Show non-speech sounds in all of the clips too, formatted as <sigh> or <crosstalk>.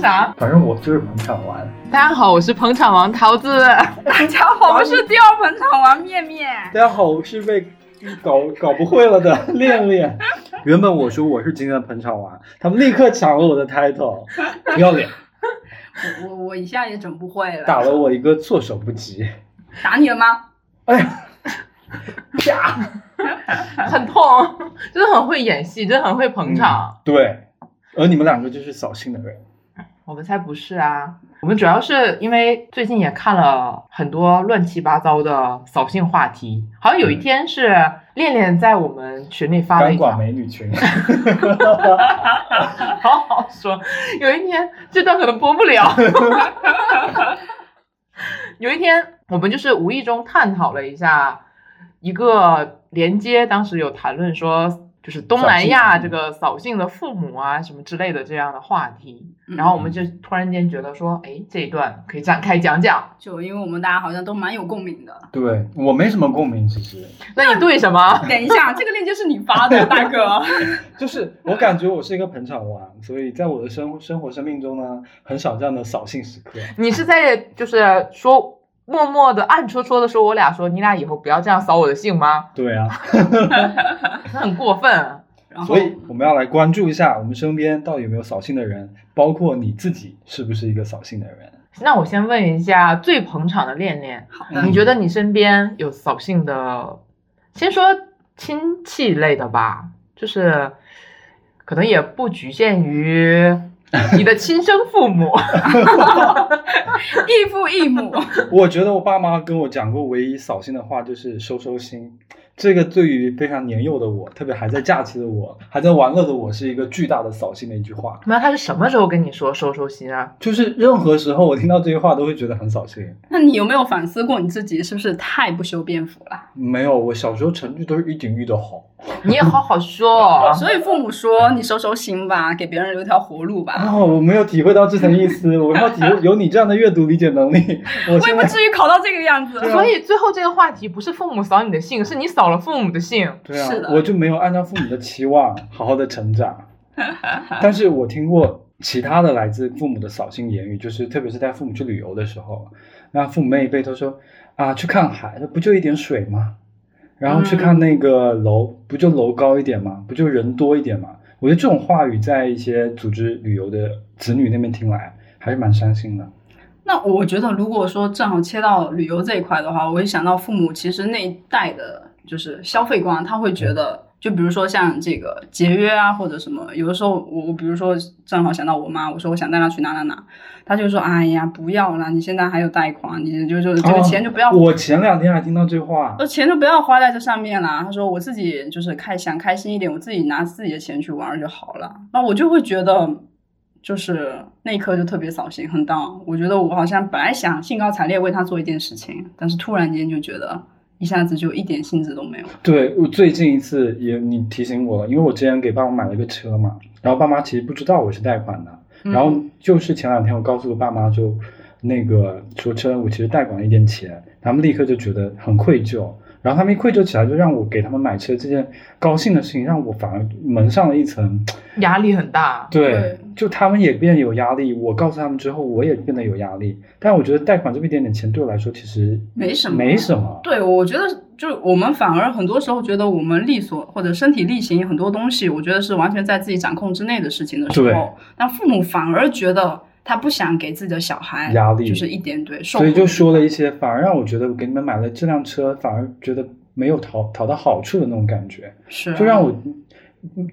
啥？反正我就是捧场王。大家好，我是捧场王桃子。大家好，我是第二捧场王面面。大家好，我是被搞搞不会了的 <laughs> 恋恋。原本我说我是今天的捧场王，他们立刻抢了我的 title，不要脸。<laughs> 我我我一下也整不会了，打了我一个措手不及。打你了吗？哎呀，啪！很痛，真的很会演戏，真的很会捧场。对，而你们两个就是扫兴的人。我们才不是啊！我们主要是因为最近也看了很多乱七八糟的扫兴话题，好像有一天是恋恋在我们群里发了一钢管美女群 <laughs> <laughs> 好好说。有一天这段可能播不了。<laughs> 有一天我们就是无意中探讨了一下一个连接，当时有谈论说。就是东南亚这个扫兴的父母啊，什么之类的这样的话题，然后我们就突然间觉得说，哎，这一段可以展开讲讲。就因为我们大家好像都蛮有共鸣的。对我没什么共鸣，其实。<laughs> 那你对什么？等一下，这个链接是你发的，<laughs> 大哥。<laughs> 就是我感觉我是一个捧场王，所以在我的生生活生命中呢，很少这样的扫兴时刻。你是在就是说？默默的、暗戳戳的说：“我俩说，你俩以后不要这样扫我的兴吗？”对啊，<laughs> 很过分。所以我们要来关注一下我们身边到底有没有扫兴的人，包括你自己是不是一个扫兴的人？那我先问一下最捧场的恋恋，你觉得你身边有扫兴的？先说亲戚类的吧，就是可能也不局限于。<laughs> 你的亲生父母，<laughs> 异父异母。我觉得我爸妈跟我讲过唯一扫兴的话就是收收心。这个对于非常年幼的我，特别还在假期的我，还在玩乐的我，是一个巨大的扫兴的一句话。那他是什么时候跟你说收收心啊？就是任何时候我听到这句话都会觉得很扫兴。那你有没有反思过你自己是不是太不修边幅了？没有，我小时候成绩都是一顶一的好。你也好好说。<laughs> 所以父母说你收收心吧，给别人留条活路吧。哦，我没有体会到这层意思。我要体有你这样的阅读理解能力，我也不至于考到这个样子。所以最后这个话题不是父母扫你的兴，是你扫。了父母的姓，对啊，我就没有按照父母的期望 <laughs> 好好的成长。<laughs> 但是我听过其他的来自父母的扫兴言语，就是特别是带父母去旅游的时候，那父母那一辈都说啊，去看海，那不就一点水吗？然后去看那个楼，不就楼高一点吗？不就人多一点吗？我觉得这种话语在一些组织旅游的子女那边听来，还是蛮伤心的。那我觉得，如果说正好切到旅游这一块的话，我会想到父母其实那一代的。就是消费观，他会觉得，就比如说像这个节约啊，或者什么，有的时候我我比如说正好想到我妈，我说我想带她去哪哪哪，她就说哎呀不要了，你现在还有贷款，你就就这个钱就不要。我前两天还听到这话，说钱就不要花在这上面了。他说我自己就是开想开心一点，我自己拿自己的钱去玩就好了。那我就会觉得，就是那一刻就特别扫兴，很 down。我觉得我好像本来想兴高采烈为他做一件事情，但是突然间就觉得。一下子就一点兴致都没有。对我最近一次也你提醒我了，因为我之前给爸妈买了个车嘛，然后爸妈其实不知道我是贷款的，然后就是前两天我告诉我爸妈就那个说车我其实贷款了一点钱，他们立刻就觉得很愧疚。然后他们一愧疚起来，就让我给他们买车这件高兴的事情，让我反而蒙上了一层压力很大。对，就他们也变得有压力。我告诉他们之后，我也变得有压力。但我觉得贷款这么一点点钱对我来说，其实没什么，没什么。对，我觉得就我们反而很多时候觉得我们力所或者身体力行很多东西，我觉得是完全在自己掌控之内的事情的时候，那父母反而觉得。他不想给自己的小孩压力，就是一点对，所以就说了一些，反而让我觉得我给你们买了这辆车，反而觉得没有讨讨到好处的那种感觉，是，就让我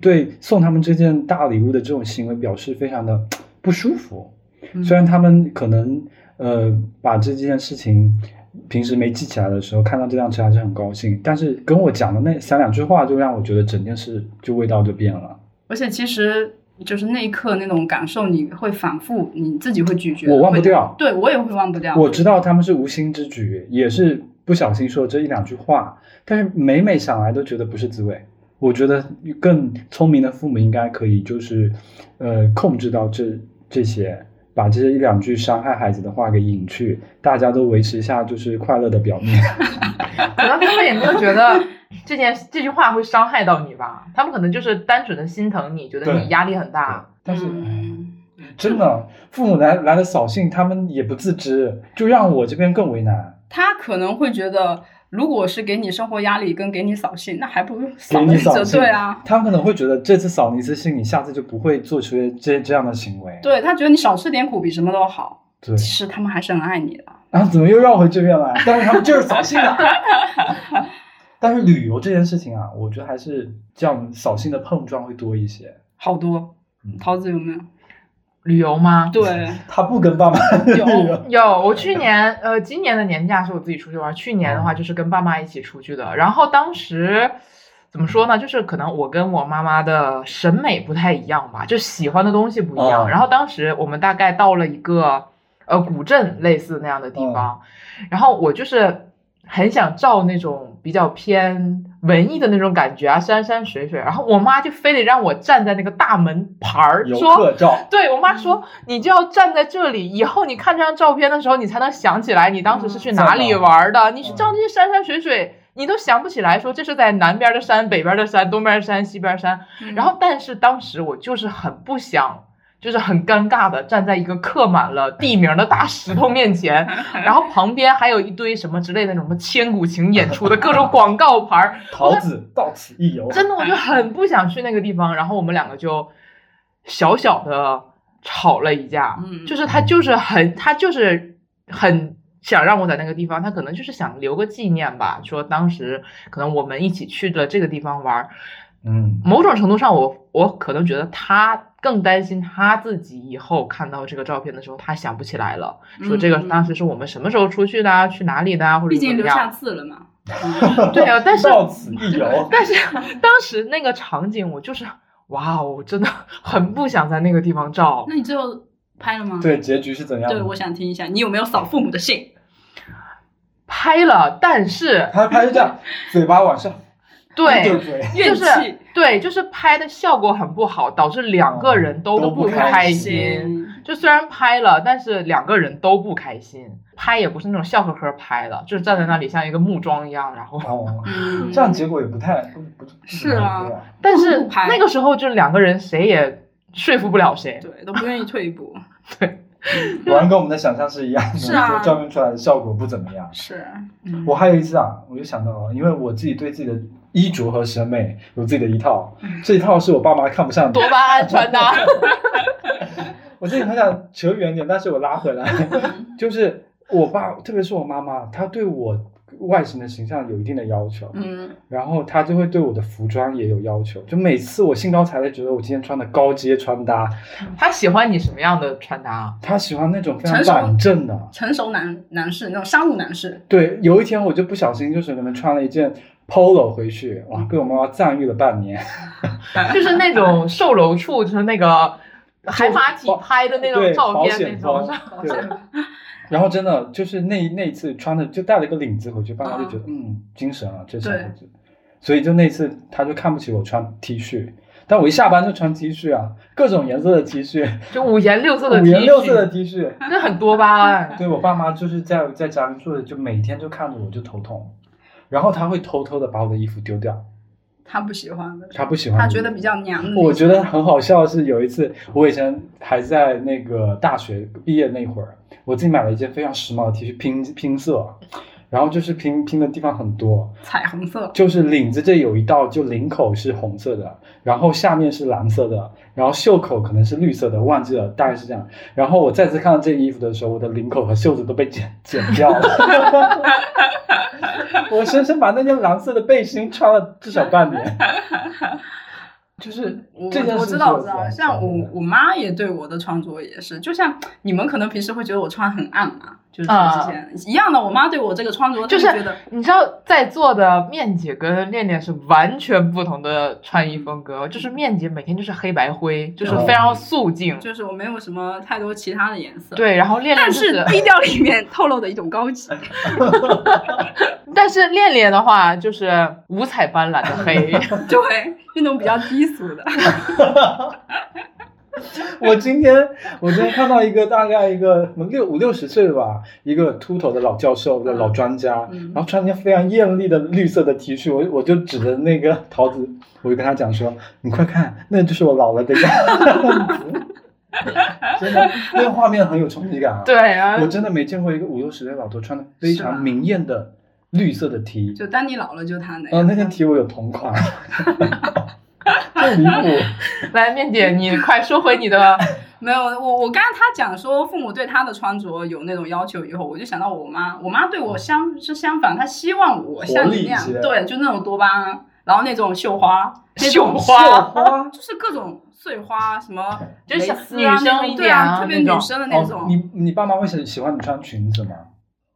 对送他们这件大礼物的这种行为表示非常的不舒服。虽然他们可能呃把这件事情平时没记起来的时候，看到这辆车还是很高兴，但是跟我讲的那三两句话，就让我觉得整件事就味道就变了。而且其实。就是那一刻那种感受，你会反复，你自己会咀嚼。我忘不掉，对我也会忘不掉。我知道他们是无心之举，也是不小心说这一两句话，但是每每想来都觉得不是滋味。我觉得更聪明的父母应该可以，就是，呃，控制到这这些，把这些一两句伤害孩子的话给隐去，大家都维持一下就是快乐的表面。<laughs> 可能他们也没有觉得。这件这句话会伤害到你吧？他们可能就是单纯的心疼你，觉得你压力很大。但是，真的，父母来来了扫兴，他们也不自知，就让我这边更为难。他可能会觉得，如果是给你生活压力跟给你扫兴，那还不如给扫一次。兴，对啊，他们可能会觉得这次扫你一次兴，你下次就不会做出这这样的行为。对他觉得你少吃点苦比什么都好。对，其实他们还是很爱你的。然后怎么又绕回这边来？但是他们就是扫兴了。<laughs> 但是旅游这件事情啊，我觉得还是这样扫兴的碰撞会多一些。好多嗯，桃子有没有？旅游吗？对，<laughs> 他不跟爸妈旅游，<laughs> 有，我去年呃，今年的年假是我自己出去玩，去年的话就是跟爸妈一起出去的。然后当时怎么说呢？就是可能我跟我妈妈的审美不太一样吧，就喜欢的东西不一样。哦然后当时我们大概到了一个呃古镇类似那样的地方，然后我就是很想照那种比较偏文艺的那种感觉啊，山山水水。然后我妈就非得让我站在那个大门牌儿，说。对我妈说，你就要站在这里，以后你看这张照片的时候，你才能想起来你当时是去哪里玩的。你去照那些山山水水，你都想不起来，说这是在南边的山、北边的山、东边的山、西边山。嗯然后，但是当时我就是很不想。就是很尴尬的站在一个刻满了地名的大石头面前，<laughs> 然后旁边还有一堆什么之类的那种什么千古情演出的各种广告牌儿，<laughs> 桃子到此一游，真的，我就很不想去那个地方。然后我们两个就小小的吵了一架，嗯就是他就是很他就是很想让我在那个地方，他可能就是想留个纪念吧，说当时可能我们一起去了这个地方玩儿。嗯，某种程度上我，我可能觉得他更担心他自己以后看到这个照片的时候，他想不起来了，说这个嗯当时是我们什么时候出去的啊，去哪里的啊，或者毕竟留下。字了嘛。对啊，但是 <laughs> 到此一游。但是当时那个场景，我就是哇哦，真的很不想在那个地方照。那你最后拍了吗？对，结局是怎样的？对，我想听一下，你有没有扫父母的兴？拍了，但是他拍是这样，<laughs> 嘴巴往上，一对，就是对，就是拍的效果很不好，导致两个人都都不开开心。就虽然拍了，但是两个人都不开心。拍也不是那种笑呵呵拍的，就是站在那里像一个木桩一样，然后，<laughs> 这样结果也不太不不是啊但是那个时候就两个人谁也说服不了谁。对，都不愿意退一步。<laughs> 对果然跟我们的想象是一样的，是啊就照片出来的效果不怎么样。是，嗯我还有一次啊，我就想到了，因为我自己对自己的衣着和审美有自己的一套，这一套是我爸妈看不上的。多巴胺穿搭，<laughs> 我自己很想扯远点，但是我拉回来，就是我爸，特别是我妈妈，她对我外形的形象有一定的要求，嗯，然后她就会对我的服装也有要求。就每次我兴高采烈，觉得我今天穿的高阶穿搭，她喜欢你什么样的穿搭？她喜欢那种非常板正的。成熟男男士那种商务男士，对，有一天我就不小心就是可能穿了一件 polo 回去，哇，被我妈妈赞誉了半年。<laughs> 就是那种售楼处，就是那个 <laughs> 海马体拍的那种，照片那种装。，对。然后真的就是那那一次穿的就带了一个领子回去，爸妈就觉得嗯精神啊，这小伙子。所以就那次他就看不起我穿 T 恤，但我一下班就穿 T 恤啊，各种颜色的 T 恤，就五颜六色的五 T 颜六色的，T 恤。那很多巴胺。对我爸妈就是在在家里住的，就每天就看着我就头痛，然后他会偷偷的把我的衣服丢掉，他不喜欢的，他不喜欢。他觉得比较娘的。我觉得很好笑的是，有一次我以前还在那个大学毕业那会儿，我自己买了一件非常时髦的 T 恤拼拼色，然后就是拼拼的地方很多，彩虹色，就是领子这有一道，就领口是红色的，然后下面是蓝色的，然后袖口可能是绿色的，忘记了，大概是这样。然后我再次看到这件衣服的时候，我的领口和袖子都被剪剪掉了。<laughs> 我深深把那件蓝色的背心穿了至少半年。就是我这件事我知道，我知道，像我我妈也对我的穿着也是，就像你们可能平时会觉得我穿很暗嘛，就是啊之前、一样的，我妈对我这个穿着，就是觉得你知道，在座的面姐跟恋恋是完全不同的穿衣风格。就是面姐每天就是黑白灰，就是非常素净。就是我没有什么太多其他的颜色，，对，然后恋恋但就是低调里面透露的一种高级，<laughs> <laughs> 但是恋恋的话就是五彩斑斓的黑。<laughs> 对，那种比较低俗的，<laughs> 我今天我今天看到一个大概一个六五六十岁的吧，一个秃头的老教授的老专家，嗯然后穿一件非常艳丽的绿色的 T 恤，我我就指着那个桃子，我就跟他讲说：“你快看，那就是我老了的样子。<laughs> ”真的那个画面很有冲击感啊。，对啊，我真的没见过一个五六十岁老头穿的非常明艳的绿色的 T。就当你老了就他那呃，样。那件 T 我有同款，<laughs> 太离谱。来面姐，你快说回你的，<laughs> 没有，我我刚刚他讲说父母对他的穿着有那种要求以后，我就想到我妈，我妈对我相是相反，她希望我像你那样，对，就那种多巴胺，然后那种绣花，绣种花花就是各种碎花，什么就是小蕾丝啊女生那种对一点啊啊，特别女生的那种。哦，你你爸妈会喜喜欢你穿裙子吗？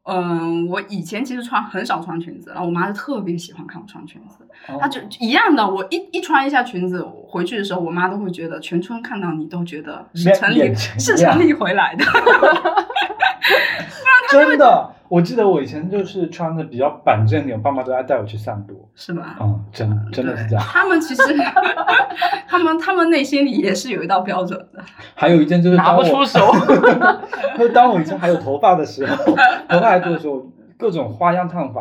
嗯，我以前其实穿很少穿裙子，然后我妈就特别喜欢看我穿裙子，哦她就一样的，我一一穿一下裙子，回去的时候，我妈都会觉得全村看到你都觉得是亮城里是亮城里回来的。<laughs> <laughs> 真的，我记得我以前就是穿的比较板正点，我爸妈都爱带我去散步。是吧？嗯，真真的是这样。他们其实，<laughs> 他们他们内心里也是有一道标准的。还有一件就是拿当我，不出手。<laughs> 就当我以前还有头发的时候，头发还多的时候，各种花样烫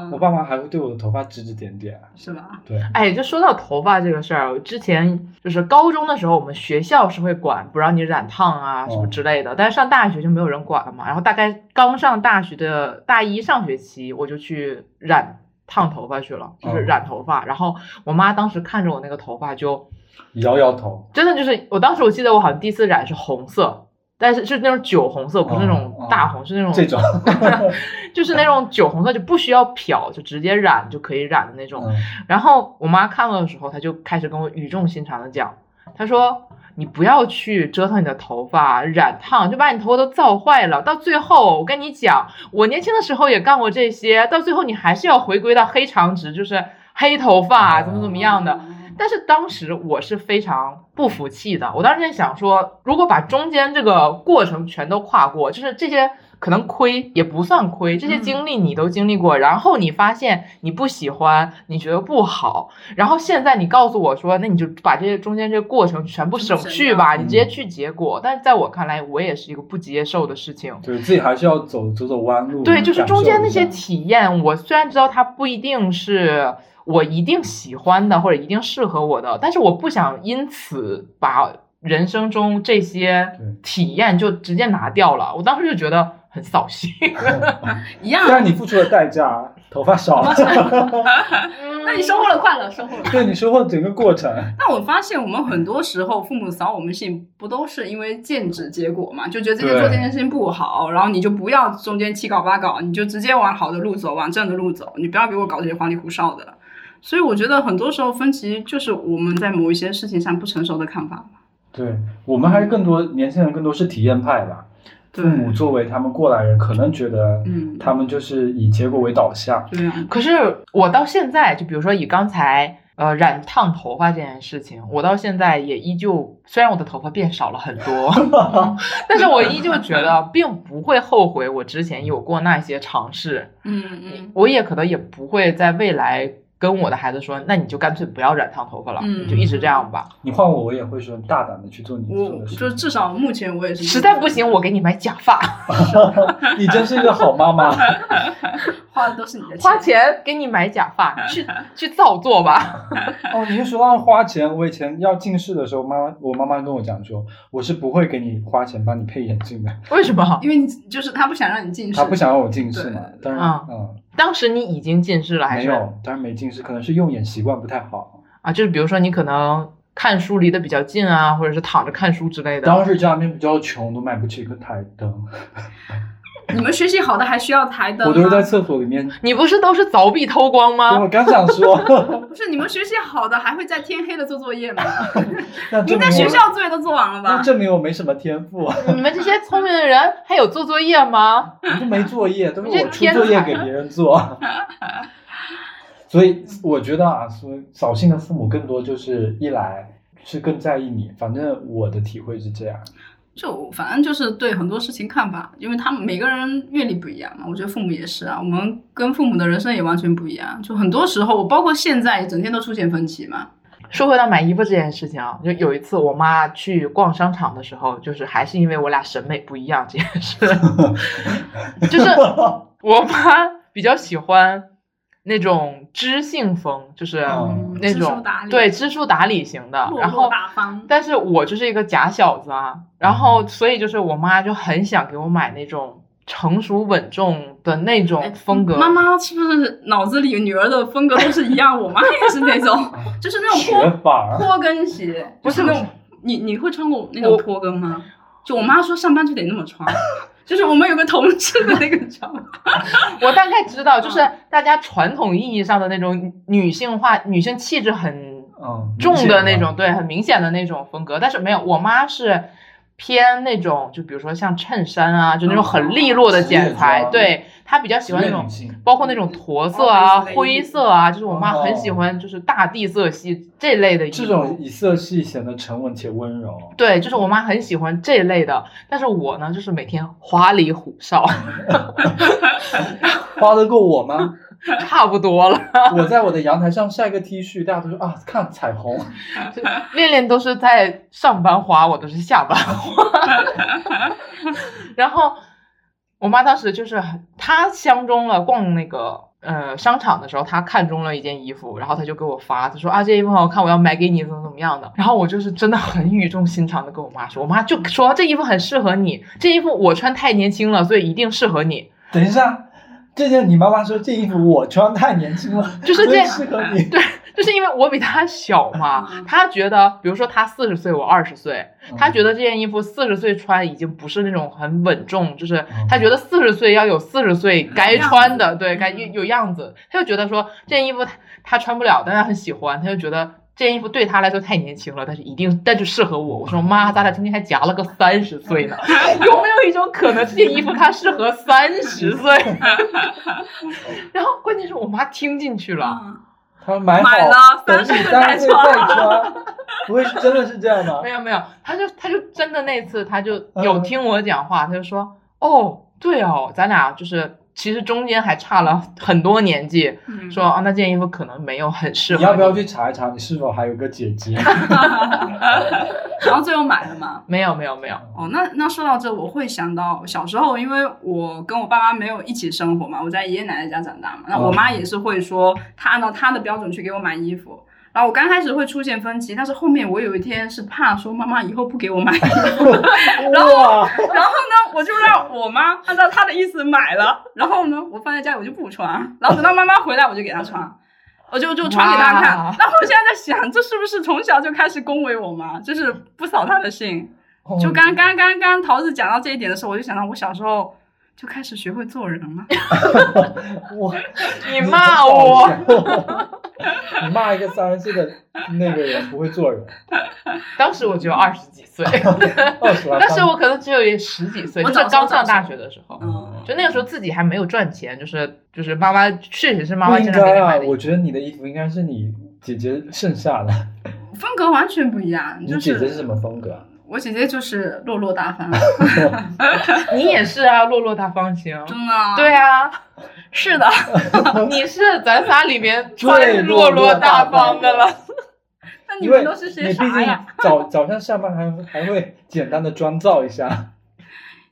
法，我嗯，爸妈还会对我的头发指指点点。是吧？对，哎，就说到头发这个事儿，之前就是高中的时候，我们学校是会管不让你染烫啊什么之类的，但是上大学就没有人管了嘛。然后大概刚上大学的大一上学期，我就去染烫头发去了，就是哦染头发。然后我妈当时看着我那个头发就，摇摇头。真的就是，我当时我记得我好像第一次染是红色。但是是那种酒红色，不是那种哦大红，是那种这种，<laughs> <laughs> 就是那种酒红色，就不需要漂，就直接染就可以染的那种。嗯然后我妈看到的时候，她就开始跟我语重心长的讲，她说：“你不要去折腾你的头发，染烫就把你头发都造坏了。到最后，我跟你讲，我年轻的时候也干过这些，到最后你还是要回归到黑长直，就是黑头发，怎么怎么样的。”但是当时我是非常不服气的，我当时在想说，如果把中间这个过程全都跨过，就是这些可能亏也不算亏，这些经历你都经历过，然后你发现你不喜欢，你觉得不好，然后现在你告诉我说，那你就把这些中间这个过程全部省去吧，你直接去结果。但是在我看来，我也是一个不接受的事情。对自己还是要走走走弯路。对，就是中间那些体验，我虽然知道它不一定是我一定喜欢的，或者一定适合我的，但是我不想因此把人生中这些体验就直接拿掉了。我当时就觉得很扫兴。<laughs> <laughs> 一样虽。然你付出了代价，头发少了，<laughs> 那你收获了快乐，收获了。对你收获整个过程。但我发现我们很多时候父母扫我们兴，不都是因为见指结果嘛？就觉得这件做这件事情不好，然后你就不要中间七搞八搞，你就直接往好的路走，往正的路走，你不要给我搞这些花里胡哨的。所以我觉得很多时候分歧就是我们在某一些事情上不成熟的看法嘛。对我们还是更多年轻人更多是体验派吧。父母作为他们过来人，可能觉得嗯他们就是以结果为导向。对啊，可是我到现在，就比如说以刚才呃染烫头发这件事情，我到现在也依旧，虽然我的头发变少了很多，<laughs> 但是我依旧觉得并不会后悔我之前有过那些尝试。嗯嗯我也可能也不会在未来跟我的孩子说，那你就干脆不要染烫头发了，嗯就一直这样吧。你换我，我也会说大胆的去做你做的事。就至少目前我也是实在不行，我给你买假发 <laughs> <laughs> 你真是一个好妈妈。<laughs> 花的都是你的钱花钱给你买假发，去去造作吧。哦，你是说到花钱？我以前要近视的时候，妈妈我妈妈跟我讲说，我是不会给你花钱帮你配眼镜的，为什么？因为你就是他不想让你近视，她不想让我近视嘛。当然，啊嗯，当时你已经近视了还是？没有，当然没近视，可能是用眼习惯不太好。啊，就是比如说你可能看书离得比较近啊，或者是躺着看书之类的。当时家里面比较穷，都买不起一个台灯，<laughs> 你们学习好的还需要台灯吗？我都是在厕所里面。你不是都是凿壁偷光吗？<laughs> 我刚想说，<laughs> 不是你们学习好的还会在天黑了做作业吗？<laughs> 那你在学校作业都做完了吧那？证明我没什么天赋，你们这些聪明的人还有做作业吗？我都没作业，都是我出天作业给别人做。所以我觉得啊，所以扫兴的父母更多就是一来是更在意你，反正我的体会是这样。就反正就是对很多事情看法，因为他们每个人阅历不一样嘛。我觉得父母也是啊，我们跟父母的人生也完全不一样。就很多时候，我包括现在，整天都出现分歧嘛。说回到买衣服这件事情啊，就有一次我妈去逛商场的时候，就是还是因为我俩审美不一样这件事，<laughs> 就是我妈比较喜欢那种知性风，就是嗯那种、对知书达理型的，落落然后大方。但是我就是一个假小子啊，然后所以就是我妈就很想给我买那种成熟稳重的那种风格。妈妈是不是脑子里女儿的风格都是一样？我妈也是那种，<laughs> 就是那种学坡法，坡跟鞋，不是那种。你你会穿过那种我坡跟吗？就我妈说上班就得那么穿，<laughs> 就是我们有个同事的那个穿法。<laughs> 我大概知道，就是大家传统意义上的那种女性化、女性气质很嗯，重的那种，对，很明显的那种风格。但是没有，我妈是偏那种，就比如说像衬衫啊，就那种很利落的剪裁，对她比较喜欢那种包括那种驼色啊、灰色啊，就是我妈很喜哦欢，就是大地色系这类的。这种以色系显得沉稳且温柔。对，就是我妈很喜欢这类的，但是我呢，就是每天花里胡哨，<laughs> 花得过我吗？<laughs> 差不多了。我在我的阳台上晒个 T 恤，大家都说啊，看彩虹。<laughs> 就恋恋都是在上班花，我都是下班花。然后我妈当时就是，她相中了逛那个呃商场的时候，她看中了一件衣服，然后她就给我发，她说啊这衣服很好看，我要买给你，怎么怎么样的。然后我就是真的很语重心长的跟我妈说，我妈就说这衣服很适合你，这衣服我穿太年轻了，所以一定适合你。等一下，这件你妈妈说这衣服我穿太年轻了，就是这样适合你。<laughs> 对，就是因为我比他小嘛嗯，她觉得，比如说他四十岁，我二十岁，嗯她觉得这件衣服四十岁穿已经不是那种很稳重，就是嗯她觉得四十岁要有四十岁该穿的，对，该嗯有有样子。他就觉得说这件衣服她她穿不了，但他很喜欢，他就觉得。这件衣服对他来说太年轻了，但是一定，但就适合我。我说妈，咱俩中间还夹了个三十岁呢，<laughs> 有没有一种可能，这件衣服它适合三十岁？<laughs> 然后关键是我妈听进去了，嗯她买好买了等你30岁三十岁再再穿，不会是真的是这样的没？有没有，他就他就真的那次他就嗯有听我讲话，他就说哦对哦，咱俩就是其实中间还差了很多年纪，嗯说啊那件衣服可能没有很适合你要不要去查一查，你是否还有个姐姐？<laughs> <laughs> 然后最后买了吗。没有没有没有，哦，那那说到这，我会想到小时候，因为我跟我爸妈没有一起生活嘛，我在爷爷奶奶家长大嘛，那我妈也是会说，她按照她的标准去给我买衣服。然后我刚开始会出现分歧，但是后面我有一天是怕说妈妈以后不给我买衣服，然后，然后呢，我就让我妈按照她的意思买了，然后呢，我放在家里我就不穿，然后等到妈妈回来我就给她穿，我就就穿给她看。哇然后我现在在想，这是不是从小就开始恭维我妈，就是不扫她的兴？就哦刚刚刚刚桃子讲到这一点的时候，我就想到我小时候就开始学会做人了。<laughs> 我，你骂我，你骂一个三十岁的那个人不会做人，当时我只有二十几岁，<laughs> 二十来。当时我可能只有十几岁，就是刚上大学的时候。嗯就那个时候自己还没有赚钱，就是就是妈妈确实是妈妈经常给该啊，你买的。我觉得你的衣服应该是你姐姐剩下的。风格完全不一样，你就姐姐是什么风格啊？我姐姐就是落落大方，<laughs> 你也是啊，落落大方型。真的啊。对啊，是的，<laughs> 你是咱仨里面 <laughs> 最最落落大方的了。那你们都是些你毕竟啥呀？早早上下班还还会简单的妆造一下，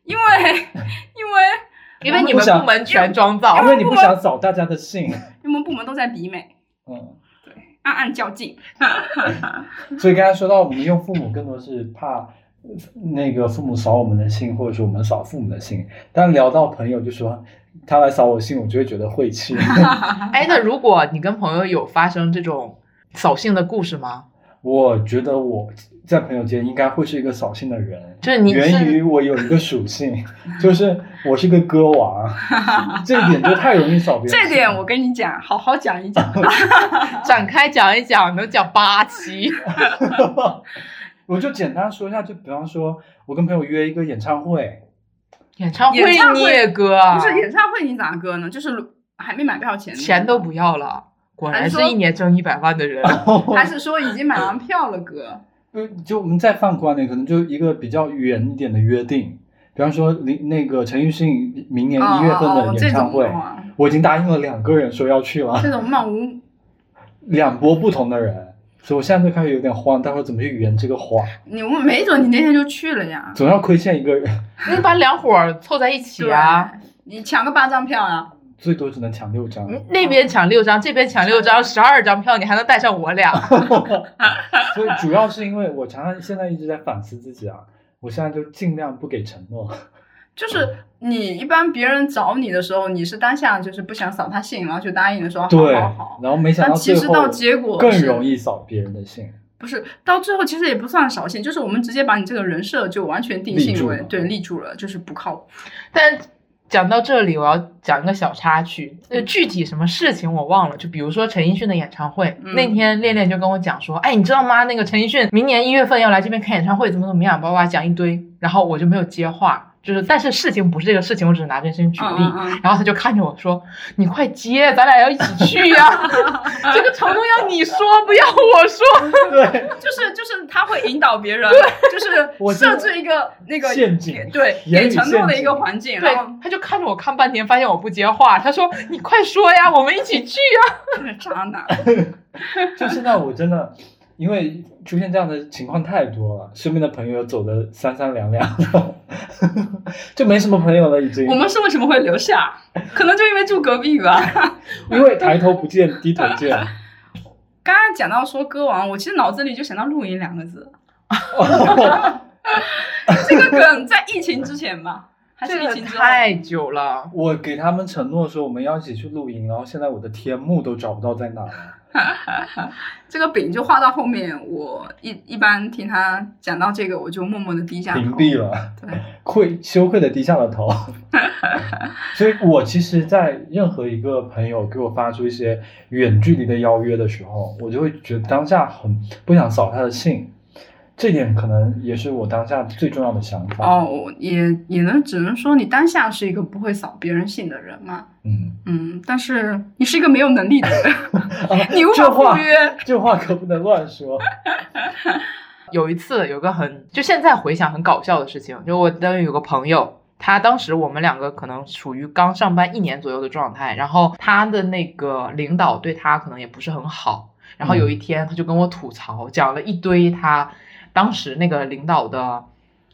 因为因为因为你不想们部门全妆造因，为你不想扫大家的兴。我们部门都在比美，嗯，暗暗较劲。<laughs> 所以刚才说到我们用父母更多是怕呃那个父母扫我们的兴，或者说我们扫父母的兴。但聊到朋友，就说他来扫我兴，我就会觉得晦气。<laughs> <laughs> 哎，那如果你跟朋友有发生这种扫兴的故事吗？我觉得我在朋友间应该会是一个扫兴的人，就是你源于我有一个属性，<laughs> 就是我是个歌王，<laughs> 这一点就太容易扫别人。这点我跟你讲，好好讲一讲。<laughs> 展开讲一讲，能讲八期。我就简单说一下，就比方说，我跟朋友约一个演唱会，演唱演唱会你也割啊？不是演唱会你咋割呢？就是还没买票前，钱都不要了，果然是一年挣一百万的人。还是说已经买完票了割？就就我们再放宽点，可能就一个比较远一点的约定，比方说林那个陈奕迅明年一月份的演唱会，我已经答应了两个人说要去了，这种漫无两波不同的人，所以我现在就开始有点慌，待会儿怎么去圆这个谎？你没准你那天就去了呀。总要亏欠一个人。你把两伙凑在一起啊！你抢个八张票啊！最多只能抢六张，那边抢六张，这边抢六张，<laughs> 十二张票，你还能带上我俩。<laughs> 所以主要是因为我常常现在一直在反思自己啊，我现在就尽量不给承诺。<laughs> 就是你一般别人找你的时候，你是当下就是不想扫他兴，然后就答应的说好对好好，。然后没想到其实到结果更容易扫别人的兴。不是到最后其实也不算扫兴，就是我们直接把你这个人设就完全定性为对立住了，就是不靠谱。但讲到这里，我要讲一个小插曲，那，具体什么事情我忘了。就比如说陈奕迅的演唱会，嗯那天恋恋就跟我讲说，哎，你知道吗？那个陈奕迅明年一月份要来这边开演唱会，怎么怎么样，叭叭叭讲一堆，然后我就没有接话。就是，但是事情不是这个事情，我只是拿这件事情举例。嗯嗯嗯然后他就看着我说：“你快接，咱俩要一起去呀、<laughs> 这个承诺要你说，不要我说。对，<laughs> 就是就是他会引导别人，就是设置一个那个陷阱对给承诺的一个环境，对，他就看着我看半天，发现我不接话。他说：“你快说呀，我们一起去呀。渣男。<laughs> 就现在我真的，因为出现这样的情况太多了，身边的朋友走的三三两两的，<laughs> 就没什么朋友了已经。我们是为什么会留下？可能就因为住隔壁吧。<laughs> 因为抬头不见低头见，<laughs> 刚刚讲到说歌王，我其实脑子里就想到露营两个字。这个梗在疫情之前吧，还是这个疫情之后？太久了。我给他们承诺说我们要一起去露营，然后现在我的天幕都找不到在哪了。<laughs> 这个饼就画到后面，我一一般听他讲到这个，我就默默的低下头。屏蔽了，对，<laughs> 愧羞愧的低下了头。<laughs> 所以，我其实，在任何一个朋友给我发出一些远距离的邀约的时候，我就会觉得当下很不想扫他的兴，这点可能也是我当下最重要的想法。哦，也也能只能说你当下是一个不会扫别人兴的人嘛。嗯，嗯，但是你是一个没有能力的人 <laughs> <laughs> 你无法这话赴约。这话可不能乱说。<laughs> 有一次有个很，就现在回想很搞笑的事情，就我单位有个朋友，他当时我们两个可能处于刚上班一年左右的状态，然后他的那个领导对他可能也不是很好，然后有一天他就跟我吐槽，讲了一堆他当时那个领导的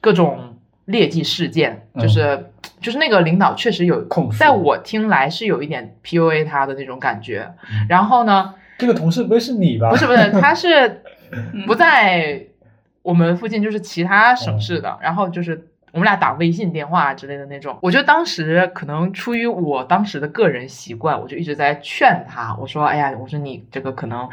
各种劣迹事件，嗯就是、就是那个领导确实有在我听来是有一点 PUA 他的那种感觉，嗯然后呢。这个同事不会是你吧？不是不是，他是嗯 <laughs> 不在我们附近，就是其他省市的。然后就是我们俩打微信电话之类的那种。我觉得当时可能出于我当时的个人习惯，我就一直在劝他，我说：“哎呀，我说你这个可能。”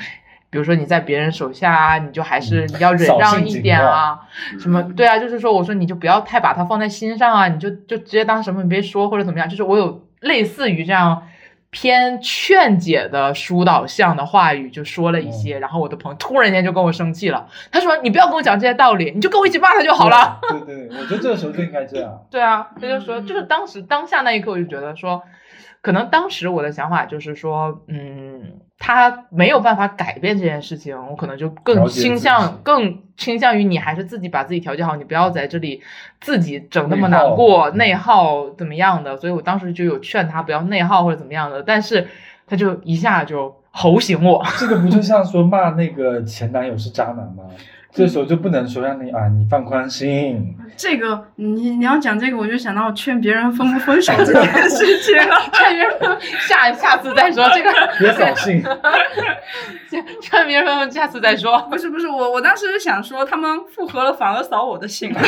比如说你在别人手下啊，你就还是你要忍让一点啊，什么对啊，就是说我说你就不要太把它放在心上啊，你就就直接当什么也别说或者怎么样，就是我有类似于这样偏劝解的疏导向的话语就说了一些，然后我的朋友突然间就跟我生气了，他说你不要跟我讲这些道理，你就跟我一起骂他就好了。对对对，我觉得这个时候就应该这样。<laughs> 对啊，他就说，就是当时当下那一刻，我就觉得说，可能当时我的想法就是说，嗯，他没有办法改变这件事情，我可能就更倾向更倾向于你还是自己把自己调节好，你不要在这里自己整那么难过、内耗怎么样的。所以我当时就有劝他不要内耗或者怎么样的，但是他就一下就吼醒我。<laughs> 这个不就像说骂那个前男友是渣男吗？这时候就不能说让你啊，你放宽心。这个你你要讲这个，我就想到劝别人分不分手这件事情了。<laughs> 劝别人下下次再说这个，别扫兴，<laughs> 劝别人下次再说。不是不是，我我当时是想说，他们复合了反而扫我的兴，就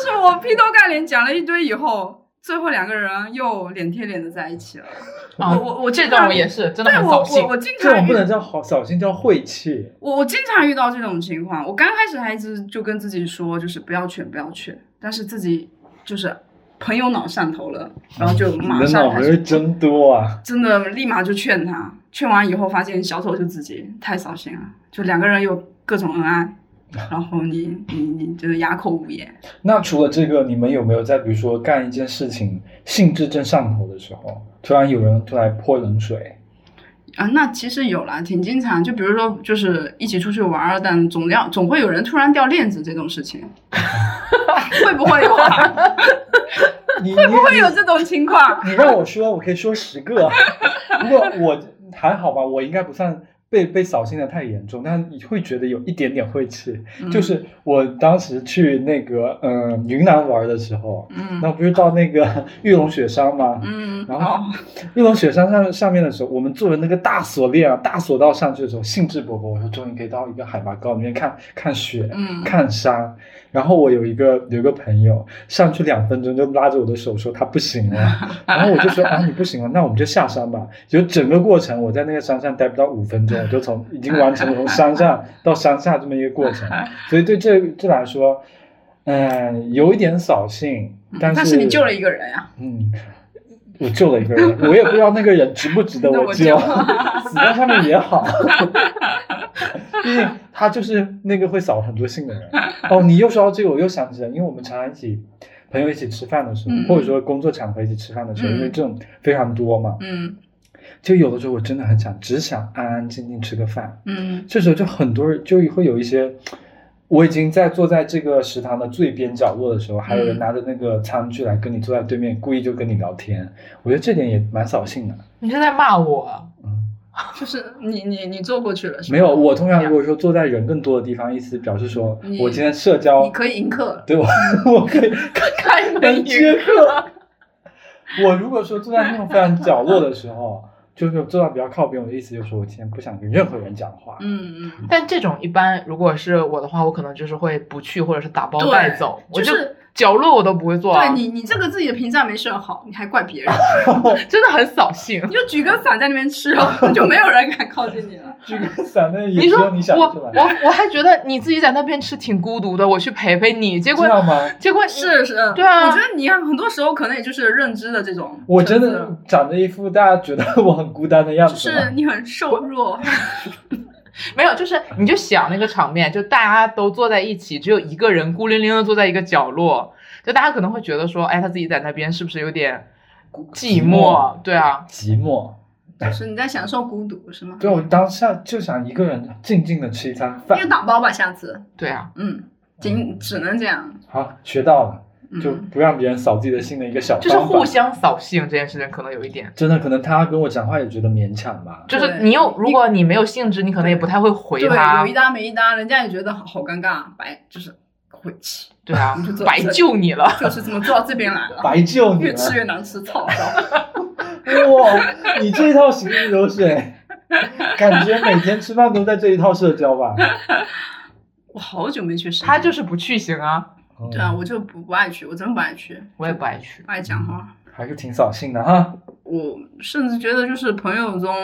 是我劈头盖脸讲了一堆以后，最后两个人又脸贴脸的在一起了。<laughs> 啊，我我这种也是真的对我我很扫兴。我经常遇这种不能叫好扫兴，叫晦气。我我经常遇到这种情况，我刚开始还一直就跟自己说，就是不要劝不要劝，但是自己就是朋友脑上头了，然后就你马的脑上还是门真多啊！<laughs> 真的立马就劝他，劝完以后发现小丑就自己太扫兴了，就两个人又各种恩爱，然后你你你就是哑口无言。那除了这个，你们有没有在比如说干一件事情兴致正上头的时候，突然有人突然泼冷水？啊，那其实有啦，挺经常。就比如说，就是一起出去玩儿，但总要总会有人突然掉链子这种事情，<laughs> 会不会有会不会有这种情况？你让我说，我可以说十个。<laughs> 不过我还好吧，我应该不算被被扫兴的太严重，但你会觉得有一点点晦气。嗯就是我当时去那个嗯、呃云南玩的时候，嗯那不是到那个玉龙雪山吗？嗯，然后哦玉龙雪山上上面的时候，我们坐的那个大锁链啊，大索道上去的时候，兴致勃勃，我说终于可以到一个海拔高里面看看雪，嗯看山。然后我有一个有一个朋友上去两分钟就拉着我的手说他不行了，<laughs> 然后我就说啊你不行了，那我们就下山吧。就整个过程我在那个山上待不到五分钟，我就从已经完成了从山上 <laughs> 到山下这么一个过程，所以对这这来说，嗯、有一点扫兴，但是但是你救了一个人呀，嗯，我救了一个人，我也不知道那个人值不值得我 <laughs> 救，我救死在上面也好。<laughs> 毕竟他就是那个会扫很多兴的人。哦，你又说到这个，我又想起来，因为我们常常一起朋友一起吃饭的时候，嗯。或者说工作场合一起吃饭的时候，嗯。因为这种非常多嘛，嗯。就有的时候我真的很想只想安安静静吃个饭，嗯。这时候就很多人就会有一些，我已经在坐在这个食堂的最边角落的时候，还有人嗯。拿着那个餐具来跟你坐在对面，故意就跟你聊天，我觉得这点也蛮扫兴的。你是在骂我？嗯，<laughs> 就是你你你坐过去了？没有，我通常如果说坐在人更多的地方，意思表示说我今天社交你，可以迎客，对我我可以 <laughs> 开门接客。我如果说坐在那种非常角落的时候，就是坐到比较靠边，我的意思就是说我今天不想跟任何人讲话。嗯嗯，但这种一般，如果是我的话，我可能就是会不去，或者是打包带走，我就就是角落我都不会坐、啊。对你你这个自己的评价没设好，你还怪别人，<laughs> 真的很扫兴你。就举个伞在那边吃哦，就没有人敢靠近你了。<laughs> 举个伞那也你说你想我得出来，我我还觉得你自己在那边吃挺孤独的，我去陪陪你，结果知道吗？结果是是，对啊我觉得你看很多时候可能也就是认知的这种，我真的长着一副大家觉得我很孤单的样子就。是你很瘦弱，<laughs> 没有，就是你就想那个场面，就大家都坐在一起，只有一个人孤零零的坐在一个角落，就大家可能会觉得说，哎，他自己在那边是不是有点寂寂寞？对啊，寂寞。就是你在享受孤独是吗？对，我当下就想一个人静静的吃一餐饭你就。打包吧，下次，对啊，嗯，仅只能这样，好，学到了，嗯就不让别人扫自己的兴的一个小就是。互相扫兴这件事情，可能有一点，真的，可能他跟我讲话也觉得勉强吧。就是你又，如果你没有兴致，你可能也不太会回对，他有一。搭没一搭，人家也觉得好好尴尬，白就是晦气，对啊你就，坐白救你了。就是怎么做到这边来了，白救你越！吃越难吃，操！<laughs> 哇，你这一套行云流水，感觉每天吃饭都在这一套社交吧？我好久没去深圳，他就是不去行啊，嗯对啊，我就不不爱去，我真不爱去，我也不爱去。不爱讲话。还是挺扫兴的哈。我甚至觉得，就是朋友中，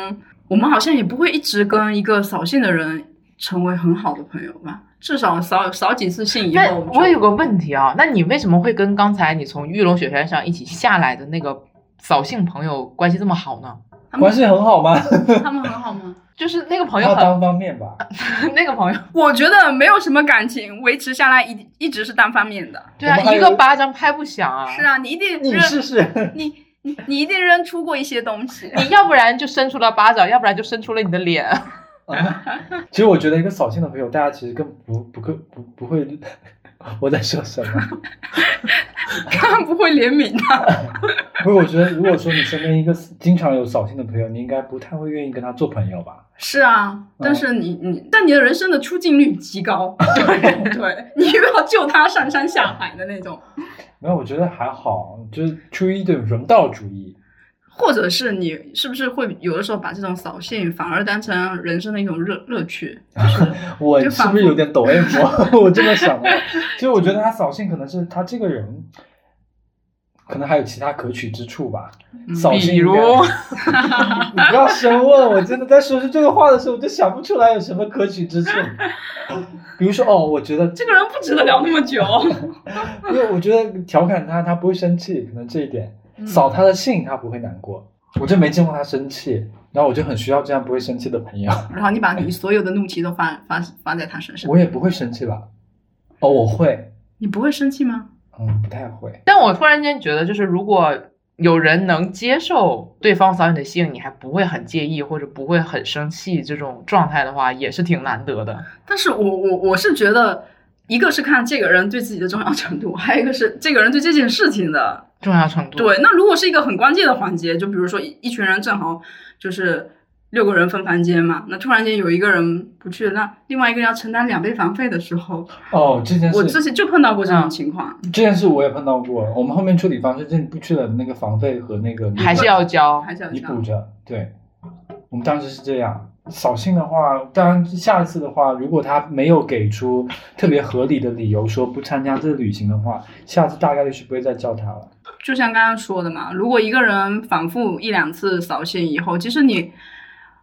我们好像也不会一直跟一个扫兴的人成为很好的朋友吧。至少扫扫几次兴以后就，我有个问题啊，那你为什么会跟刚才你从玉龙雪山上一起下来的那个扫兴朋友关系这么好呢？关系很好吗？<laughs> 他们很好吗？就是那个朋友很，单方面吧。<laughs> 那个朋友，我觉得没有什么感情维持下来一一直是单方面的。对啊，一个巴掌拍不响啊。是，啊，你一定你扔试试。你你你一定扔出过一些东西。你要不然就伸出了巴掌，要不然就伸出了你的脸。啊，其实我觉得一个扫兴的朋友，大家其实更不不更不不会。<laughs> 我在说什么？<laughs> 他不会怜悯他。<laughs> 不是，我觉得如果说你身边一个经常有扫兴的朋友，你应该不太会愿意跟他做朋友吧？是啊，但是你你，但你的人生的出镜率极高，对对，你又要救他上山下海的那种，没有，我觉得还好，就是出于一种人道主义。或者是你是不是会有的时候把这种扫兴反而当成人生的一种乐乐趣？就是我是不是有点抖 M？<laughs> 我这么想的。<laughs> 其实我觉得他扫兴可能是他这个人，可能还有其他可取之处吧。嗯扫兴比如 <laughs> 你不要深问，我真的在说出这个话的时候，我就想不出来有什么可取之处。比如说，哦，我觉得这个人不值得聊那么久。因为我觉得调侃他，他不会生气，可能这一点；嗯扫他的兴，他不会难过。我就没见过他生气，然后我就很需要这样不会生气的朋友。<laughs> 然后你把你所有的怒气都发发发在他身上，我也不会生气吧？哦，我会，你不会生气吗？嗯，不太会。但我突然间觉得，就是如果有人能接受对方扫你的兴，你还不会很介意或者不会很生气这种状态的话，也是挺难得的。但是我我我是觉得，一个是看这个人对自己的重要程度，还有一个是这个人对这件事情的重要程度，对，那如果是一个很关键的环节，就比如说一一群人正好就是六个人分房间嘛，那突然间有一个人不去，那另外一个人要承担两倍房费的时候，哦，这件事我之，前就碰到过这嗯种情况。这件事我也碰到过。我们后面处理方式，就是不去了那个房费和那个还是要交。还是要这样你补着。对，我们当时是这样。扫兴的话，当然下一次的话，如果他没有给出特别合理的理由说不参加这个旅行的话，下次大概率是不会再叫他了。就像刚刚说的嘛，如果一个人反复一两次扫兴以后，其实你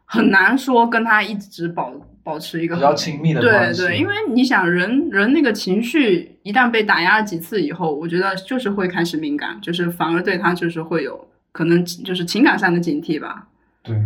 很难说跟他一直保保持一个比较亲密的对关系。对对，因为你想人人那个情绪一旦被打压了几次以后，我觉得就是会开始敏感，就是反而对他就是会有可能就是情感上的警惕吧。对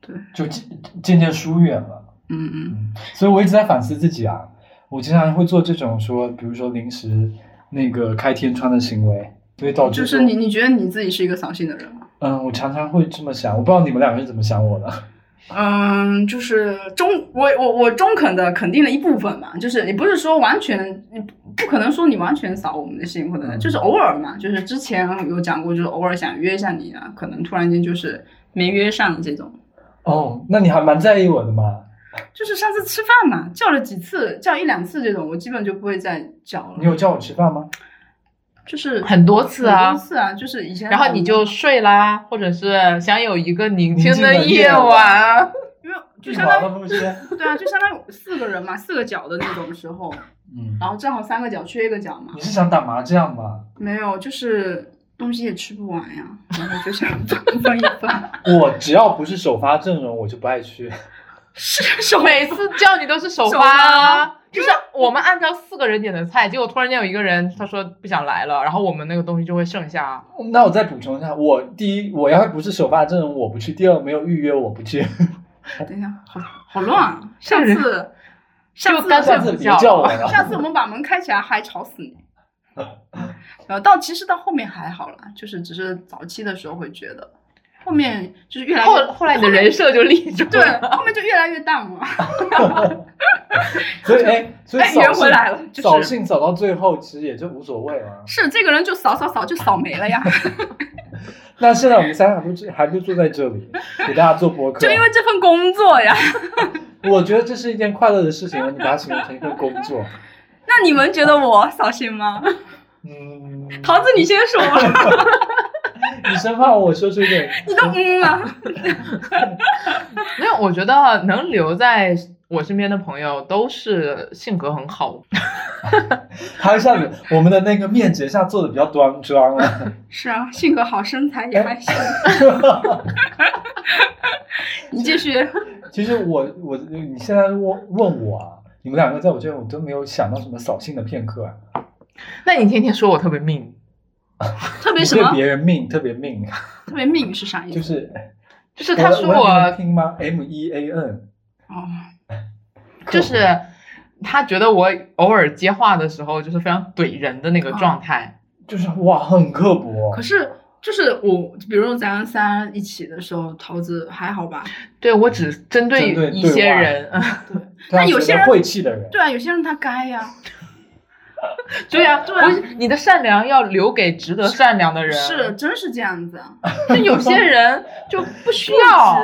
对，就渐渐渐疏远了。嗯嗯，嗯，所以我一直在反思自己啊。我经常会做这种说，比如说临时那个开天窗的行为，所以导致就是你你觉得你自己是一个扫兴的人吗？嗯，我常常会这么想。我不知道你们两个是怎么想我的。<laughs> 嗯，就是中我我我中肯的肯定了一部分嘛，就是你不是说完全，你不不可能说你完全扫我们的兴，或者嗯就是偶尔嘛，就是之前有讲过，就是偶尔想约一下你啊，可能突然间就是没约上这种。哦，那你还蛮在意我的嘛？就是上次吃饭嘛，叫了几次，叫一两次这种，我基本就不会再叫了。你有叫我吃饭吗？就是很多次啊很多次啊，就是以前然后你就睡啦，或者是想有一个宁静的夜夜晚晚。因为就相当于？对啊，就相当于四个人嘛，四个角的那种时候，嗯，然后正好三个角缺一个角嘛你，是想打麻将吗？没有，就是东西也吃不完呀，然后就想分一分。我只要不是首发阵容，我就不爱去。是首每次叫你都是首首发发啊，就是我们按照四个人点的菜，结果突然间有一个人他说不想来了，然后我们那个东西就会剩下。啊那我再补充一下，我第一，我要不是首发阵容，我不去；第二，没有预约，我不去。等一下，好好乱啊！下 <laughs> 这个次，下次下次干脆不别叫我了。下次我们把门开起来，还吵死你。然后到其实到后面还好了，就是只是早期的时候会觉得，后面就是越来越后后来你的人设就立住了。对，后面就越来越淡了。<laughs> 所以，哎，所以哎扫回来了就是扫兴扫到最后，其实也就无所谓了。是这个人就扫扫扫就扫没了呀，<laughs> 那现在我们三个还不还不坐在这里，给大家做播客，就因为这份工作呀。<laughs> 我觉得这是一件快乐的事情，你把它形容成一份工作。那你们觉得我扫兴吗？嗯，桃子，你先说，你生怕我说出一点，<laughs> 你都嗯啊。<laughs> 没有，我觉得能留在我身边的朋友都是性格很好的。<laughs> 还像你我们的那个面节下做的比较端庄了。是啊，性格好，身材也还行。你继续。其实我我你现在问问我啊，你们两个在我这边我都没有想到什么扫兴的片刻啊。那你天天说我特别命，<laughs> 特别什么？别人命特别命，特别命是啥意思？就是就是他说我听吗？M E A N，哦，就是他觉得我偶尔接话的时候就是非常怼人的那个状态。就是哇很刻薄可。是就是我，比如咱仨一起的时候，桃子还好吧？对我只针对一些人，嗯对，<laughs> 那有些人晦气的人，对啊，有些人他该呀、对呀、对啊我你的善良要留给值得善良的人。是，真是这样子啊，<laughs> 就有些人就不需要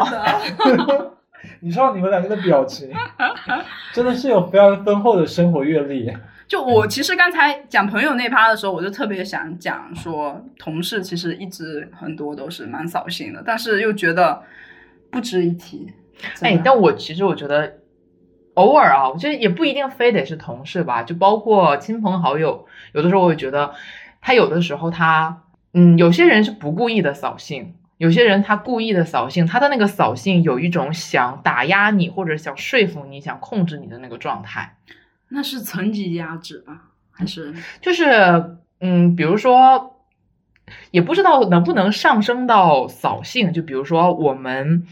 不。值得。你知道你们两个的表情，<laughs> 真的是有非常丰厚的生活阅历。就我其实刚才讲朋友那趴的时候，我就特别想讲说，同事其实一直很多都是蛮扫兴的，但是又觉得不值一提。哎但我其实我觉得，偶尔啊，我觉得也不一定非得是同事吧，就包括亲朋好友，有的时候我会觉得，他有的时候他，嗯，有些人是不故意的扫兴，有些人他故意的扫兴，他的那个扫兴有一种想打压你或者想说服你、想控制你的那个状态。那是层级压制吧？还是就是嗯，比如说，也不知道能不能上升到扫兴。就比如说我们，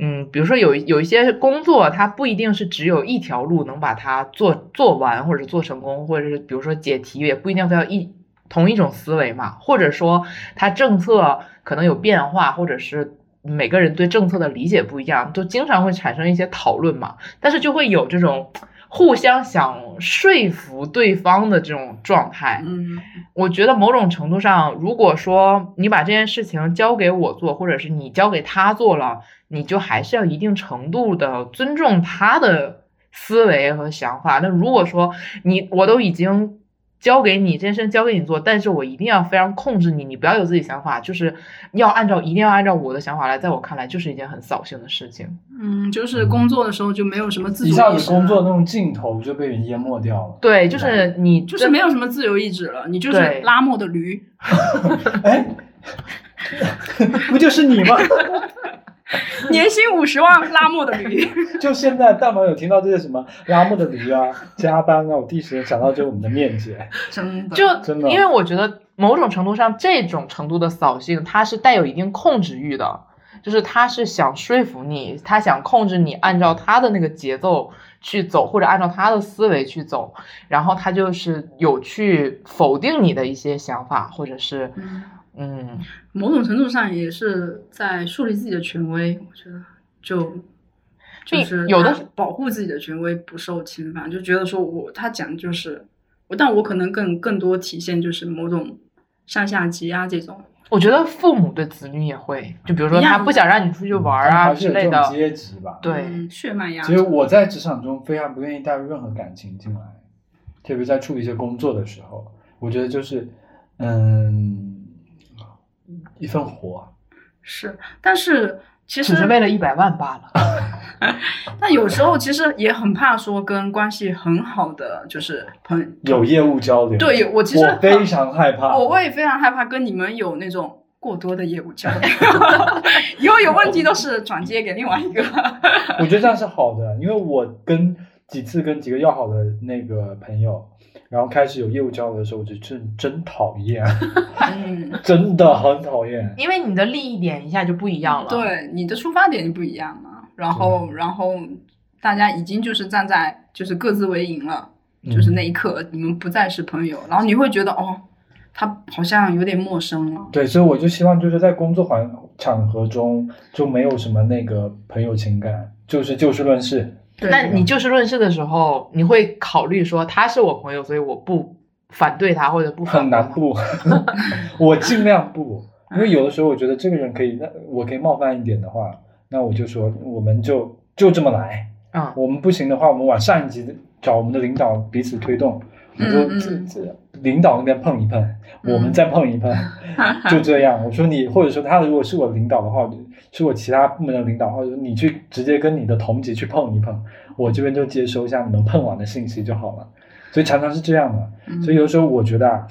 嗯，比如说有有一些工作，它不一定是只有一条路能把它做做完，或者做成功，或者是比如说解题，也不一定非要一同一种思维嘛。或者说，它政策可能有变化，或者是。每个人对政策的理解不一样，就经常会产生一些讨论嘛，但是就会有这种互相想说服对方的这种状态。嗯我觉得某种程度上，如果说你把这件事情交给我做，或者是你交给他做了，你就还是要一定程度的尊重他的思维和想法。那如果说你我都已经交给你这件事情交给你做，但是我一定要非常控制你，你不要有自己想法，就是要按照一定要按照我的想法来，在我看来就是一件很扫兴的事情。嗯，就是工作的时候就没有什么自主一下子工作那种劲头就被人淹没掉了。对，就是你就是没有什么自由意志了，你就是拉磨的驴。<laughs> 哎，<laughs> 不就是你吗？<laughs> <laughs> 年薪五十万拉磨的驴。<laughs> 就现在，但凡有听到这些什么拉木的驴啊、<laughs> 加班啊，我第一时间想到就是我们的面姐。真的，就真的。因为我觉得某种程度上，这种程度的扫兴，它是带有一定控制欲的，就是他是想说服你，他想控制你按照他的那个节奏去走，或者按照他的思维去走，然后他就是有去否定你的一些想法，或者是嗯嗯，某种程度上也是在树立自己的权威，我觉得就就是有的保护自己的权威不受侵犯，就觉得说我他讲就是我，但我可能更更多体现就是某种上下级啊这种，我觉得父母对子女也会，就比如说他不想让你出去玩啊之类的，阶级吧。对。嗯血脉压其实。我在职场中非常不愿意带入任何感情进来，特别在处理一些工作的时候，我觉得就是，嗯，一份活，是，但是其实只是为了一百万罢了。<laughs> 但有时候其实也很怕说跟关系很好的就是朋有业务交流。对我其实我非常害怕。我会非常害怕跟你们有那种过多的业务交流，<laughs> 以后有问题都是转接给另外一个。我觉得这样是好的，因为我跟几次跟几个要好的那个朋友，然后开始有业务交流的时候，我就真真讨厌，<laughs> 嗯，<laughs> 真的很讨厌。因为你的利益点一下就不一样了。，对，你的出发点就不一样了，然后然后大家已经就是站在就是各自为营了，就是那一刻你们不再是朋友，然后你会觉得哦，他好像有点陌生了。对，所以我就希望就是在工作环场合中就没有什么那个朋友情感，就是就事论事。对那你就事论事的时候，你会考虑说他是我朋友，所以我不反对他或者不反很难。不 <laughs> <laughs> 我尽量不，因为有的时候我觉得这个人可以，那我可以冒犯一点的话，那我就说我们就就这么来，嗯，我们不行的话，我们往上一级找我们的领导彼此推动，我说嗯嗯这这领导那边碰一碰，嗯我们再碰一碰，<laughs> 就这样。我说你或者说他如果是我领导的话，是我其他部门的领导，或者你去直接跟你的同级去碰一碰，我这边就接收一下你们碰完的信息就好了。所以常常是这样的。嗯所以有时候我觉得啊，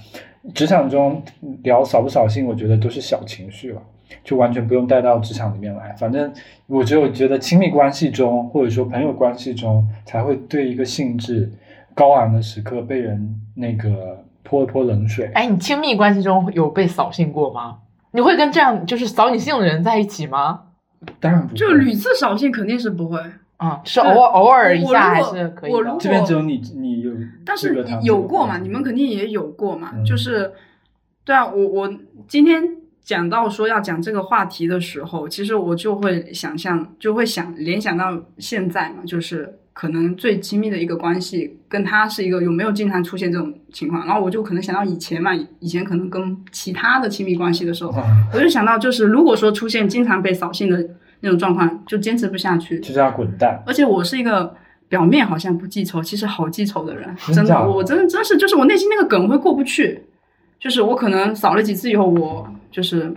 职场中聊扫不扫兴，我觉得都是小情绪了，就完全不用带到职场里面来。反正我只有觉得亲密关系中，或者说朋友关系中，才会对一个兴致高昂的时刻被人那个泼一泼冷水。哎，你亲密关系中有被扫兴过吗？你会跟这样就是扫你兴的人在一起吗？当然不会就屡次扫兴肯定是不会，啊、是偶尔偶尔一下还是可以的我如果。这边只有你，你有，但是有过嘛？你们肯定也有过嘛？嗯就是，对啊，我我今天讲到说要讲这个话题的时候，其实我就会想象，就会想联想到现在嘛，就是可能最亲密的一个关系，跟他是一个有没有经常出现这种情况，然后我就可能想到以前嘛，以前可能跟其他的亲密关系的时候，嗯我就想到就是如果说出现经常被扫兴的那种状况，就坚持不下去，就这样滚蛋。而且我是一个表面好像不记仇，其实好记仇的人，真的我真的真是就是我内心那个梗会过不去，就是我可能扫了几次以后，我就是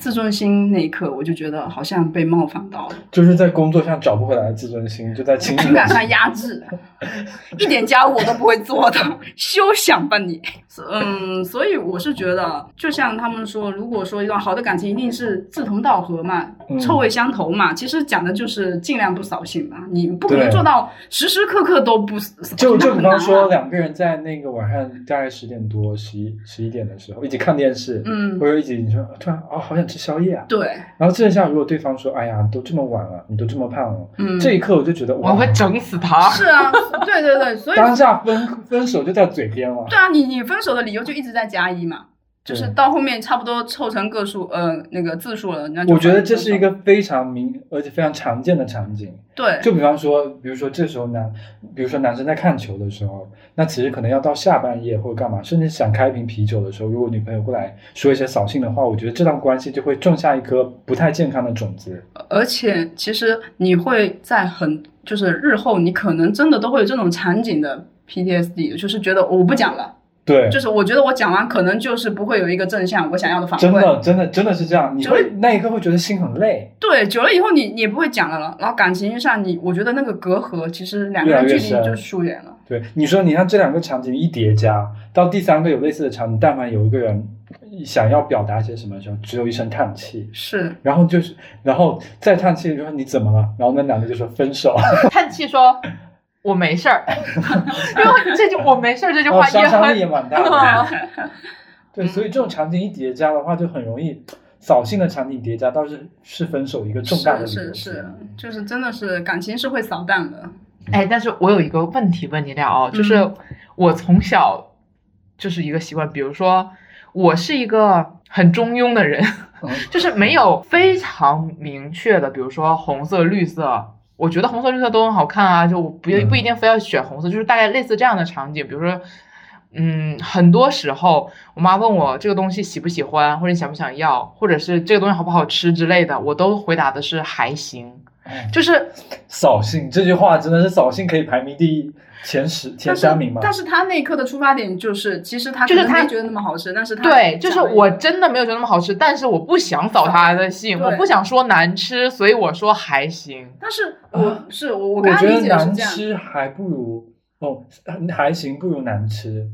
自尊心那一刻，我就觉得好像被冒犯到了，就是在工作上找不回来的自尊心，就在情感上压制，<laughs> 一点家务我都不会做的，休想吧你。<laughs> 嗯，所以我是觉得，就像他们说，如果说一段好的感情，一定是志同道合嘛，嗯臭味相投嘛。其实讲的就是尽量不扫兴嘛，你不可能做到时时刻刻都不扫。就就比方说，两个人在那个晚上大概十点多、十一十一点的时候，一起看电视，嗯或者一起你说突然啊、好想吃宵夜啊，对，然后这下如果对方说，哎呀，都这么晚了，你都这么胖了，嗯，这一刻我就觉得哇，我会整死他。是啊，对对对，所以当下分分手就在嘴边了。对啊，你你分手的理由就一直在加一嘛。就是到后面差不多凑成个数，呃，那个字数了，那我觉得这是一个非常明而且非常常见的场景。对，就比方说，比如说这时候男，比如说男生在看球的时候，那其实可能要到下半夜或者干嘛，甚至想开一瓶啤酒的时候，如果女朋友过来说一些扫兴的话，我觉得这段关系就会种下一颗不太健康的种子。而且其实你会在很就是日后你可能真的都会有这种场景的 PTSD，就是觉得我不讲了，对，就是我觉得我讲完可能就是不会有一个正向我想要的反馈。真的，真的，真的是这样，你就会那一刻会觉得心很累。对，久了以后你你也不会讲了了，然后感情上你我觉得那个隔阂其实两个人距离就疏远了。对，你说你看这两个场景一叠加，到第三个有类似的场景，但凡有一个人想要表达些什么的时候，只有一声叹气，是，然后就是，然后再叹气，就说你怎么了？然后那男的就说分手。<laughs> 叹气说：“我没事儿。”因为这句“我没事儿”这句哦，话也杀伤力也很蛮大的。<laughs> 对，所以这种场景一叠加的话，就很容易扫兴的场景叠加，倒是是分手一个重大的。是是是，就是真的是感情是会扫荡的。哎，但是我有一个问题问你俩哦，就是嗯我从小就是一个习惯，比如说我是一个很中庸的人，嗯就是没有非常明确的，比如说红色、绿色。我觉得红色、绿色都很好看啊，就我不嗯不一定非要选红色，就是大概类似这样的场景，比如说，嗯，很多时候我妈问我这个东西喜不喜欢，或者想不想要，或者是这个东西好不好吃之类的，我都回答的是还行，哎就是扫兴这句话真的是扫兴可以排名第一前十前三名吗？但是他那一刻的出发点就是，其实他就是他觉得那么好吃，但是他对，就是我真的没有觉得那么好吃，但是我不想扫他的兴，我不想说难吃，所以我说还行。但是我、啊是我我我刚刚理觉得难解是这样，吃还不如哦，还行不如难吃。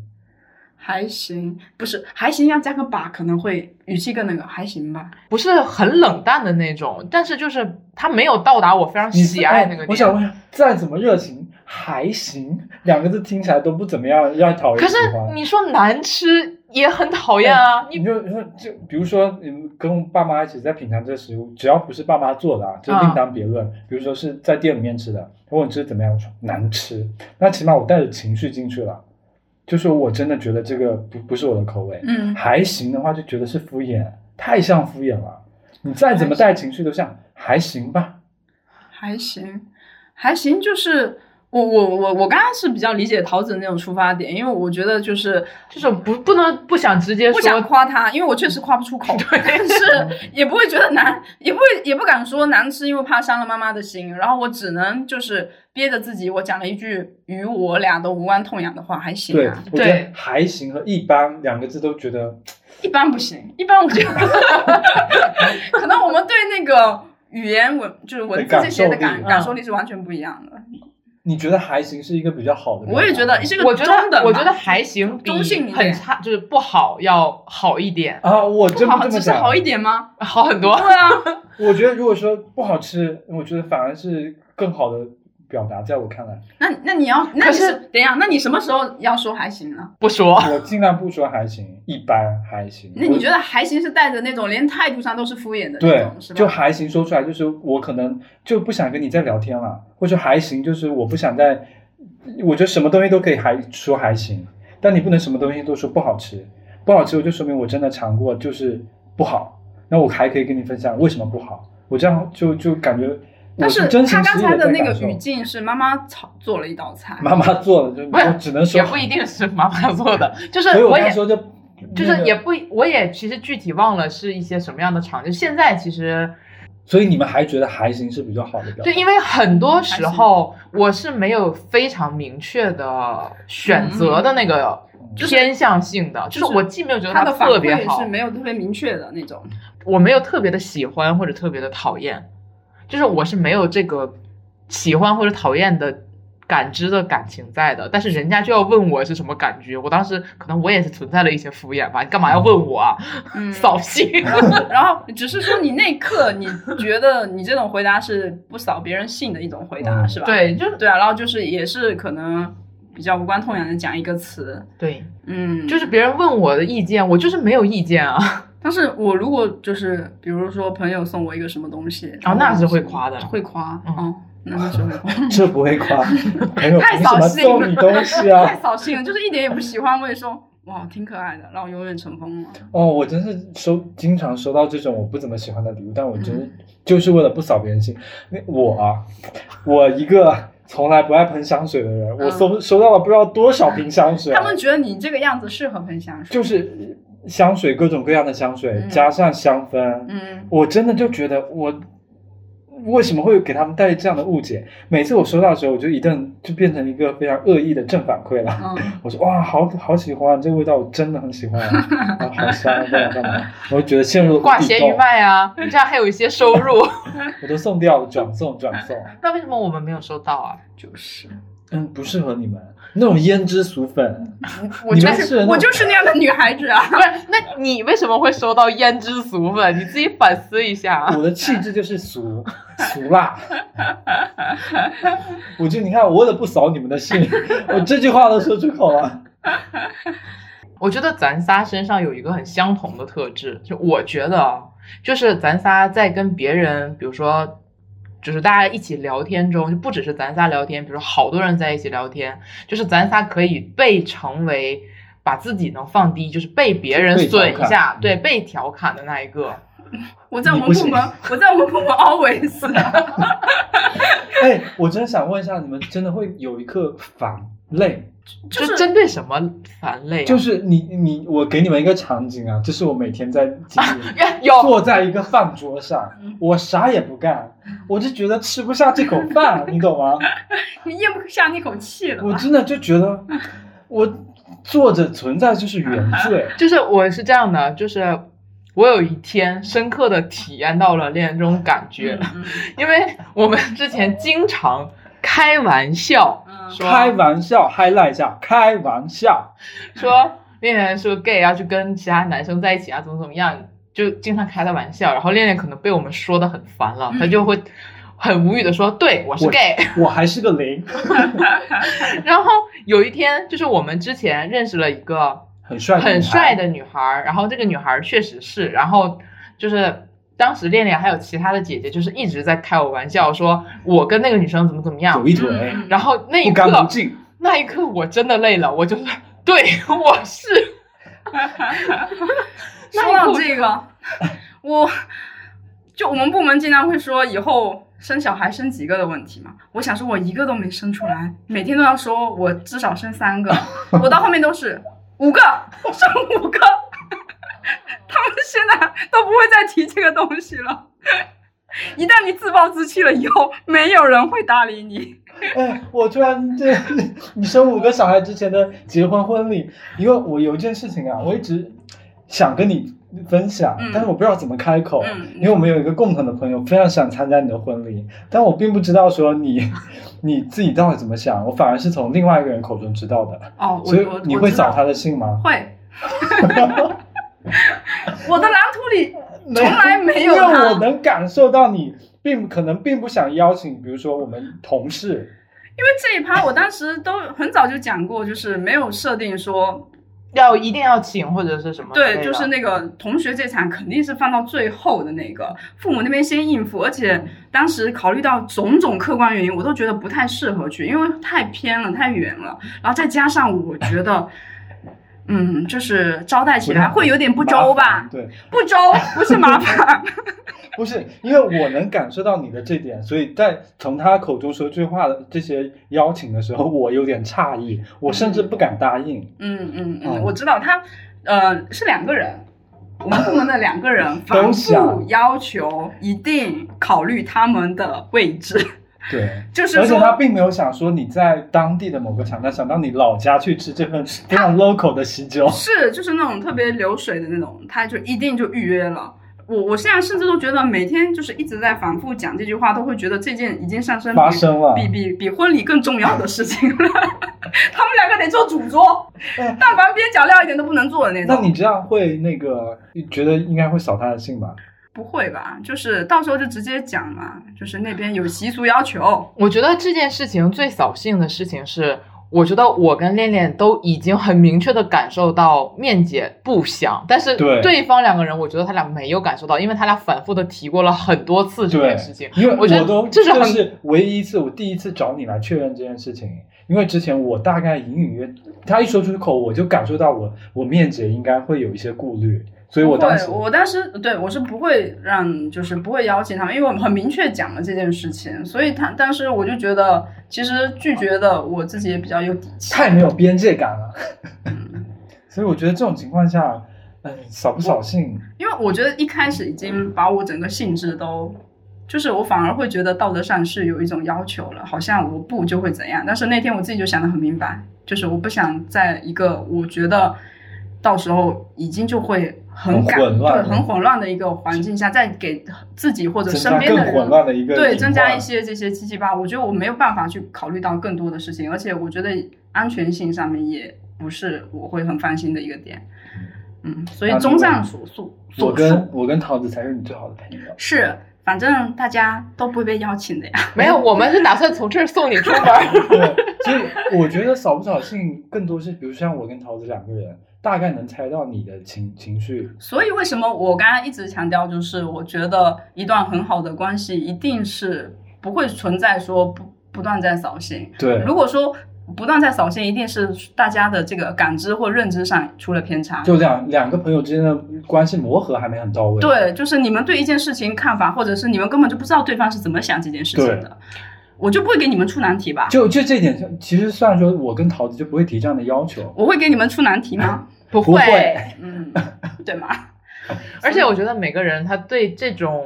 还行，不是还行，要加个把可能会语气更那个，还行吧。不是很冷淡的那种，但是就是他没有到达我非常喜爱那个点。哎我想问一下，再怎么热情还行，两个字听起来都不怎么样，让讨厌可是。你说难吃也很讨厌啊，你你就说就比如说你们跟爸妈一起在品尝这个食物，只要不是爸妈做的啊，就另当别论。比如说是在店里面吃的，他问你吃怎么样，我说难吃，那起码我带着情绪进去了，就说我真的觉得这个不不是我的口味。嗯，还行的话就觉得是敷衍，太像敷衍了。你再怎么带情绪都像还行吧。还行，还行，就是我我我我刚刚是比较理解桃子的那种出发点，因为我觉得就是就是不不能不想直接不想说，夸他，因为我确实夸不出口，但是也不会觉得难，也不会也不敢说难吃，因为怕伤了妈妈的心。然后我只能就是憋着自己，我讲了一句与我俩都无关痛痒的话，还行对啊，，我觉得对还行和一般两个字都觉得一般不行，一般我觉得 <laughs> 可能我们对那个语言文就是文字这些的感感受力感受力是完全不一样的。你觉得还行是一个比较好的。我也觉得是个我觉中等吧得我觉得还行，比中性很差就是不好要好一点，啊，我真不好不这么讲。只是好一点吗？好很多。对啊，<laughs> 我觉得如果说不好吃，我觉得反而是更好的表达，在我看来，那那你要，那可是你是等一下，那你什么时候要说还行呢？不说，我尽量不说还行，一般还行。那你觉得还行是带着那种连态度上都是敷衍的那对种，是吧？就还行说出来，就是我可能就不想跟你再聊天了，或者说还行，就是我不想再，我觉得什么东西都可以还说还行，但你不能什么东西都说不好吃，不好吃，我就说明我真的尝过就是不好，那我还可以跟你分享为什么不好，我这样就就感觉我但是他刚才的那个语境是妈妈炒做了一道菜，妈妈做的，就不是我只能说也不一定是妈妈做的，<laughs> 就是我我也说就就是也不，我也其实具体忘了是一些什么样的场景。现在其实所以你们还觉得还行是比较好的表达？对，因为很多时候我是没有非常明确的选择的那个偏向性的，就是就是我既没有觉得它他的特别好馈是，没有特别明确的那种。我没有特别的喜欢或者特别的讨厌，就是我是没有这个喜欢或者讨厌的感知的感情在的，但是人家就要问我是什么感觉，我当时可能我也是存在了一些敷衍吧，你干嘛要问我啊？<laughs> 嗯，扫兴。<laughs> 然后只是说你那一刻你觉得你这种回答是不扫别人兴的一种回答，嗯是吧？对，就对啊，然后就是也是可能比较无关痛痒的讲一个词，对，嗯，就是别人问我的意见，我就是没有意见啊。但是我如果就是比如说朋友送我一个什么东西，哦那是会夸的会夸，嗯哦，那那是会夸。<laughs> 这不会夸，<laughs> 太凭什么扫兴了送你东西啊 <laughs> 太啊？扫兴了，就是一点也不喜欢，我也说哇，挺可爱的，让我永远尘封了。哦，我真是收经常收到这种我不怎么喜欢的礼物，但我真嗯就是为了不扫别人兴。那我啊，我一个从来不爱喷香水的人，我嗯收收到了不知道多少瓶香水，他们觉得你这个样子适合喷香水，就是香水各种各样的香水、嗯加上香氛，嗯，我真的就觉得我为什么会给他们带这样的误解？每次我收到的时候，我就一顿就变成一个非常恶意的正反馈了。嗯，<laughs> 我说哇，好好喜欢这个味道，我真的很喜欢，啊、好香，干嘛干嘛，我就觉得陷入了挂咸鱼卖啊，你这样还有一些收入。<laughs> 我都送掉了，转送转送，那为什么我们没有收到啊？就是，嗯，不适合你们那种胭脂俗粉，我就是是我就是那样的女孩子啊。不是，那你为什么会收到胭脂俗粉？你自己反思一下啊。我的气质就是俗俗辣。我就你看，我为了不扫你们的兴，<laughs> 我这句话都说出口了。<laughs> 我觉得咱仨身上有一个很相同的特质，就我觉得啊，就是咱仨在跟别人，比如说，就是大家一起聊天中，就不只是咱仨聊天，比如说好多人在一起聊天，就是咱仨可以被成为把自己能放低，就是被别人损一下，嗯对，被调侃的那一个。<laughs> 我在我们部门，我在我们部门 always <laughs> 哎，我真想问一下，你们真的会有一刻反累？就是针对什么烦累、啊？就是你你我给你们一个场景啊，这是我每天在经历。呀有坐在一个饭桌上，嗯我啥也不干，我就觉得吃不下这口饭，你懂吗？<laughs> 你咽不下那口气了？我真的就觉得 <laughs> 我坐着存在就是原 <laughs> 罪。就是我是这样的，就是我有一天深刻的体验到了恋爱这种感觉，嗯因为我们之前经常开玩笑开玩笑，highlight 一下，开玩笑。说恋恋是个 gay 要去跟其他男生在一起啊，怎么怎么样，就经常开他玩笑，然后恋恋可能被我们说的很烦了，他就会很无语的说，对我是 gay。我还是个零，<laughs> 然后有一天，就是我们之前认识了一个很帅，很帅。的女孩儿，然后这个女孩儿确实是，然后就是当时恋恋还有其他的姐姐，就是一直在开我玩笑，说我跟那个女生怎么怎么样有，一腿，嗯然后那一不不刻，那一刻我真的累了，我就是对我是，说到这个，我就我们部门经常会说以后生小孩生几个的问题嘛。我想说，我一个都没生出来，每天都要说我至少生三个，我到后面都是五个，生五个。<laughs> 他们现在都不会再提这个东西了。<laughs> 一旦你自暴自弃了以后，没有人会搭理你。哎，我突然这你生五个小孩之前的结婚婚礼，因为我有一件事情啊，我一直想跟你分享，嗯但是我不知道怎么开口，嗯因为我们有一个共同的朋友非常想参加你的婚礼，但我并不知道说你 <laughs> 你自己到底怎么想，我反而是从另外一个人口中知道的，哦，所以你会扫他的兴吗？会。<laughs> 我的蓝图里 <laughs> 从来没有因为我能感受到你并可能并不想邀请，比如说我们同事，因为这一趴我当时都很早就讲过，就是没有设定说，要一定要请或者是什么？对，就是那个同学这场肯定是放到最后的那个，父母那边先应付，而且当时考虑到种种客观原因，我都觉得不太适合去，因为太偏了，太远了，然后再加上我觉得。嗯，就是招待起来会有点不周吧？对，不周不是麻烦，<laughs> 不是，因为我能感受到你的这点，所以在从他口中说这话的这些邀请的时候，我有点诧异，我甚至不敢答应。嗯嗯哦嗯，我知道他，呃，是两个人，我们部门的两个人 <laughs> 都反想复要求一定考虑他们的位置，对，就是而且他，并没有想说你在当地的某个场，他想到你老家去吃这份非常 local 的喜酒。是就是那种特别流水的那种，他就一定就预约了。我我现在甚至都觉得每天就是一直在反复讲这句话，都会觉得这件已经上升比发生了比比比婚礼更重要的事情了。<laughs> 他们两个得做主桌，哎但凡边角料一点都不能做的那种。那你这样会那个觉得应该会扫他的兴吧？不会吧？就是到时候就直接讲嘛，就是那边有习俗要求。我觉得这件事情最扫兴的事情是，我觉得我跟恋恋都已经很明确的感受到面姐不想，但是对对方两个人，我觉得他俩没有感受到，因为他俩反复的提过了很多次这件事情。因为我觉得都这是很是唯一一次，我第一次找你来确认这件事情。因为之前我大概隐隐约，他一说出口，我就感受到我我面姐应该会有一些顾虑，所以我当时，我当时对我是不会让，就是不会邀请他们，因为我们很明确讲了这件事情，所以他当时我就觉得，其实拒绝的我自己也比较有底气。太没有边界感了，嗯 <laughs> 所以我觉得这种情况下，嗯，扫不扫兴，因为我觉得一开始已经把我整个性质都，就是我反而会觉得道德上是有一种要求了，好像我不就会怎样。但是那天我自己就想得很明白，就是我不想在一个我觉得到时候已经就会很混乱对很混乱的一个环境下，再给自己或者身边的人混乱的一个对，增加一些这些七七八，我觉得我没有办法去考虑到更多的事情，而且我觉得安全性上面也不是我会很放心的一个点。嗯，所以综上所述，我跟我跟桃子才是你最好的朋友。是，反正大家都不会被邀请的呀。没有，我们是打算从这儿送你出门。<laughs> 对，所以我觉得扫不扫兴更多是，比如像我跟桃子两个人，大概能猜到你的情情绪。所以为什么我刚刚一直强调，就是我觉得一段很好的关系一定是不会存在说不不断在扫兴。对，如果说不断在扫兴，一定是大家的这个感知或认知上出了偏差。就两两个朋友之间的关系磨合还没很到位。对，就是你们对一件事情看法，或者是你们根本就不知道对方是怎么想这件事情的，我就不会给你们出难题吧？就就这点，其实虽然说我跟桃子就不会提这样的要求，我会给你们出难题吗？不不会 <laughs> 嗯，对吗？而且我觉得每个人他对这种，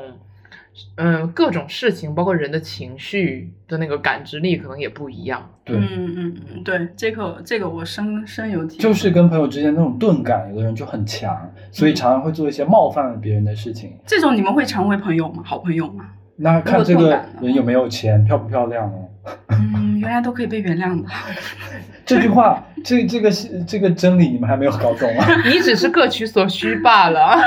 嗯、各种事情，包括人的情绪的那个感知力，可能也不一样。对，嗯嗯嗯，对，这个这个我深深有体会。就是跟朋友之间那种钝感，有的人就很强，所以常常会做一些冒犯了别人的事情。这种你们会成为朋友吗？好朋友吗？那看这个人有没有钱，漂不漂亮哦。嗯，原来都可以被原谅的。<laughs> 这句话，这这个是这个真理，你们还没有搞懂啊？你只是各取所需罢了。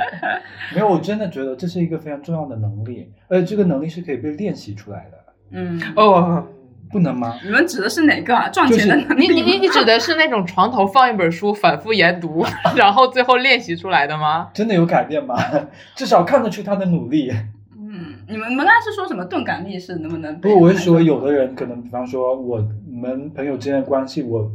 <laughs> 没有，我真的觉得这是一个非常重要的能力，而且这个能力是可以被练习出来的，嗯，哦，不能吗？你们指的是哪个啊？赚钱的能力吗你你你你指的是那种床头放一本书，反复研读，然后最后练习出来的吗？真的有改变吗？至少看得出他的努力。嗯，你们你们刚才是说什么钝感力是能不能？不我是说，有的人可能，比方说我们朋友之间的关系，我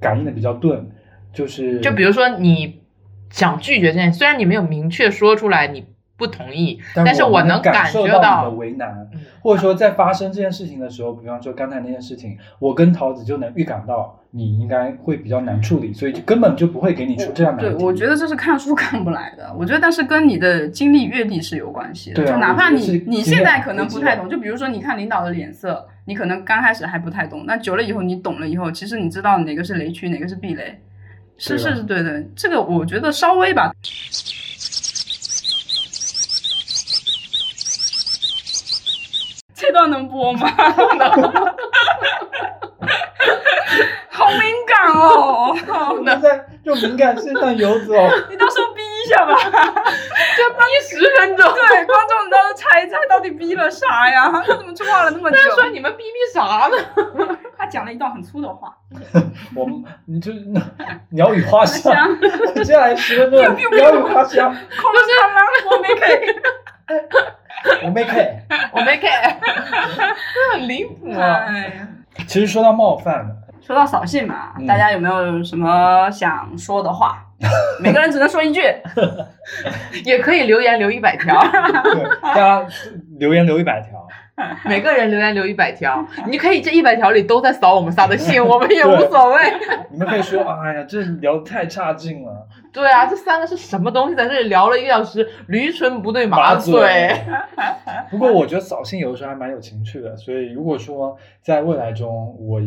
感应的比较钝，就是就比如说你想拒绝这件事，虽然你没有明确说出来你不同意，但是我能感受到觉到你的为难，嗯或者说在发生这件事情的时候，比方说刚才那件事情，我跟桃子就能预感到你应该会比较难处理，所以就根本就不会给你出这样的对。我觉得这是看书看不来的。我觉得，但是跟你的经历阅历是有关系的。对啊就哪怕你你现在可能不太懂，就比如说你看领导的脸色，你可能刚开始还不太懂，那久了以后你懂了以后，其实你知道哪个是雷区，哪个是避雷。是是是对的，这个我觉得稍微吧。<laughs> 这段能播吗？<laughs> 好敏感哦！我们在就敏感线上游走。你到时候逼一下吧。<laughs> 就逼十分钟。对，观众你到时候猜一猜到底逼了啥呀？他怎么说话了那么久但？说你们逼逼啥呢？<laughs> 他讲了一段很粗的话。<laughs> 我们你就鸟语花香香，接下来十分钟鸟语花香，空了他妈，我没给。我没 K。我没 get，这很离谱啊！其实说到冒犯，说到扫兴嘛，嗯大家有没有什么想说的话？每个人只能说一句。<laughs> 也可以留言留一百条，对大家留言留一百条，每个人留言留一百条，你可以这一百条里都在扫我们仨的兴，我们也无所谓。你们可以说，哎呀，这聊得太差劲了。对啊，这三个是什么东西？在这里聊了一个小时，驴唇不对马马嘴嘴。不过我觉得扫兴有的时候还蛮有情趣的，所以如果说在未来中我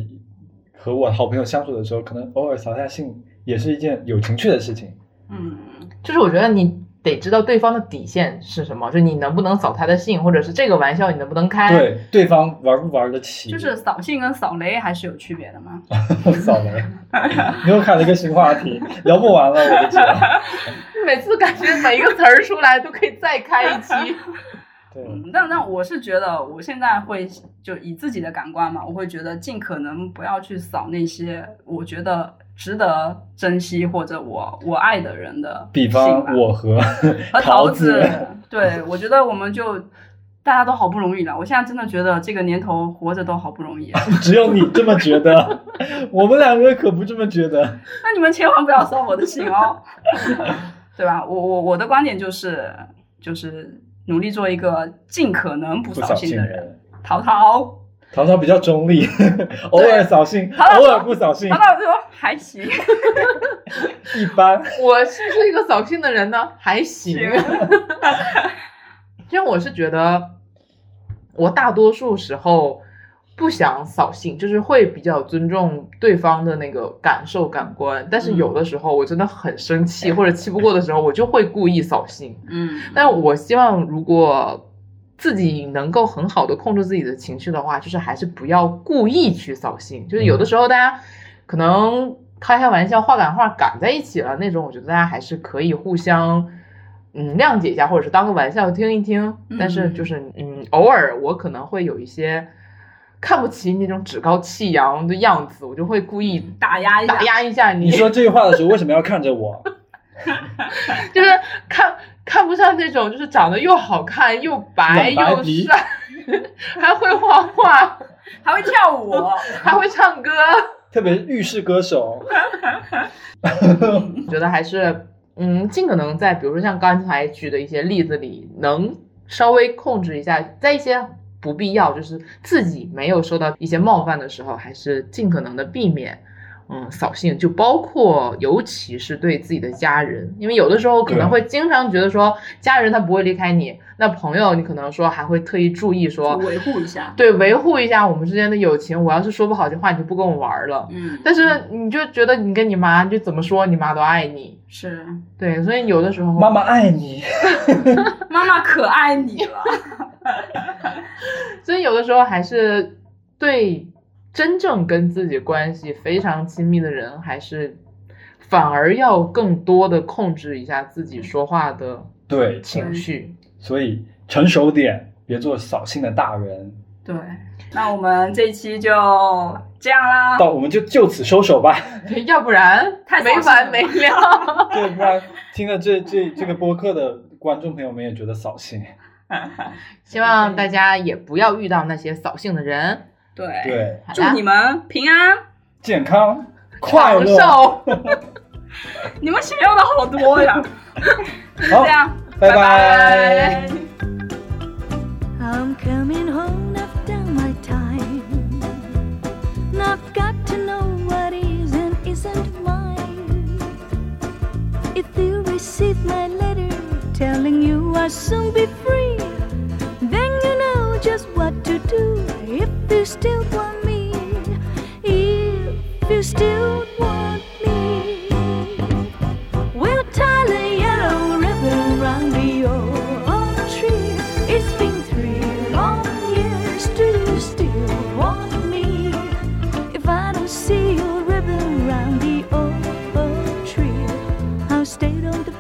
和我好朋友相处的时候，可能偶尔扫下兴也是一件有情趣的事情。嗯，就是我觉得你得知道对方的底线是什么，就你能不能扫他的兴，或者是这个玩笑你能不能开。对，对方玩不玩得起，就是扫兴跟扫雷还是有区别的吗。扫雷。你又开了一个新话题，聊不完了，我的天！<laughs> 每次感觉每一个词儿出来都可以再开一期。<laughs> 对，嗯，但但我是觉得，我现在会就以自己的感官嘛，我会觉得尽可能不要去扫那些我觉得值得珍惜或者我我爱的人的比方我和和桃子，对我觉得我们就大家都好不容易了。我现在真的觉得这个年头活着都好不容易，<laughs> 只有你这么觉得，<laughs> 我们两个可不这么觉得。<laughs> 那你们千万不要扫我的兴哦，对吧？我我我的观点就是就是努力做一个尽可能不扫兴兴的人。人，淘淘，淘淘比较中立，<laughs> 偶尔扫兴，偶尔不扫兴淘，淘说还行，<laughs> 一般。我是不是一个扫兴的人呢？还行。因为 <laughs> 我是觉得，我大多数时候不想扫兴，就是会比较尊重对方的那个感受感官。但是有的时候我真的很生气或者气不过的时候，我就会故意扫兴。嗯，但我希望，如果自己能够很好的控制自己的情绪的话，就是还是不要故意去扫兴。就是有的时候大家可能开开玩笑、话赶话赶在一起了那种，我觉得大家还是可以互相嗯谅解一下，或者是当个玩笑听一听。但是就是嗯，偶尔我可能会有一些看不起那种趾高气扬的样子，我就会故意打压一下打，压一下你你说这句话的时候，为什么要看着我？<laughs> 就是看看不上那种就是长得又好看又白又帅，<laughs> 还会画画，<laughs> 还会跳舞，还会唱歌。特别是浴室歌手，我觉得还是嗯，尽可能在比如说像刚才举的一些例子里，能稍微控制一下，在一些不必要就是自己没有受到一些冒犯的时候，还是尽可能的避免。嗯，扫兴就包括，尤其是对自己的家人，因为有的时候可能会经常觉得说，家人他不会离开你，那朋友你可能说还会特意注意说，维护一下，对，维护一下我们之间的友情。我要是说不好这话，你就不跟我玩了。嗯，但是你就觉得你跟你妈，就怎么说你妈都爱你，是对，所以有的时候妈妈爱你。妈妈可爱你了，<laughs> 所以有的时候还是对真正跟自己关系非常亲密的人，还是反而要更多的控制一下自己说话的对，情绪。所以成熟点，别做扫兴的大人。对。那我们这一期就这样啦，到我们就就此收手吧。<laughs> 对，要不然 <laughs> 太没完没了。<laughs> 对，不然听了这这这个播客的观众朋友们也觉得扫兴。希望大家也不要遇到那些扫兴的人。对，对，祝你们平安。健康快乐。你们想要的好多呀，好这，样，拜拜拜。I'm coming home, I've done my time. I've got to know what is and isn't mine. If you receive my letter telling you I'll soon be free. Then you know just what to do if you still want me. If you still want me, we'll tie the yellow ribbon round the old tree. It's been three long years. Do you still want me? If I don't see your ribbon round the old, old tree, I'll stay on the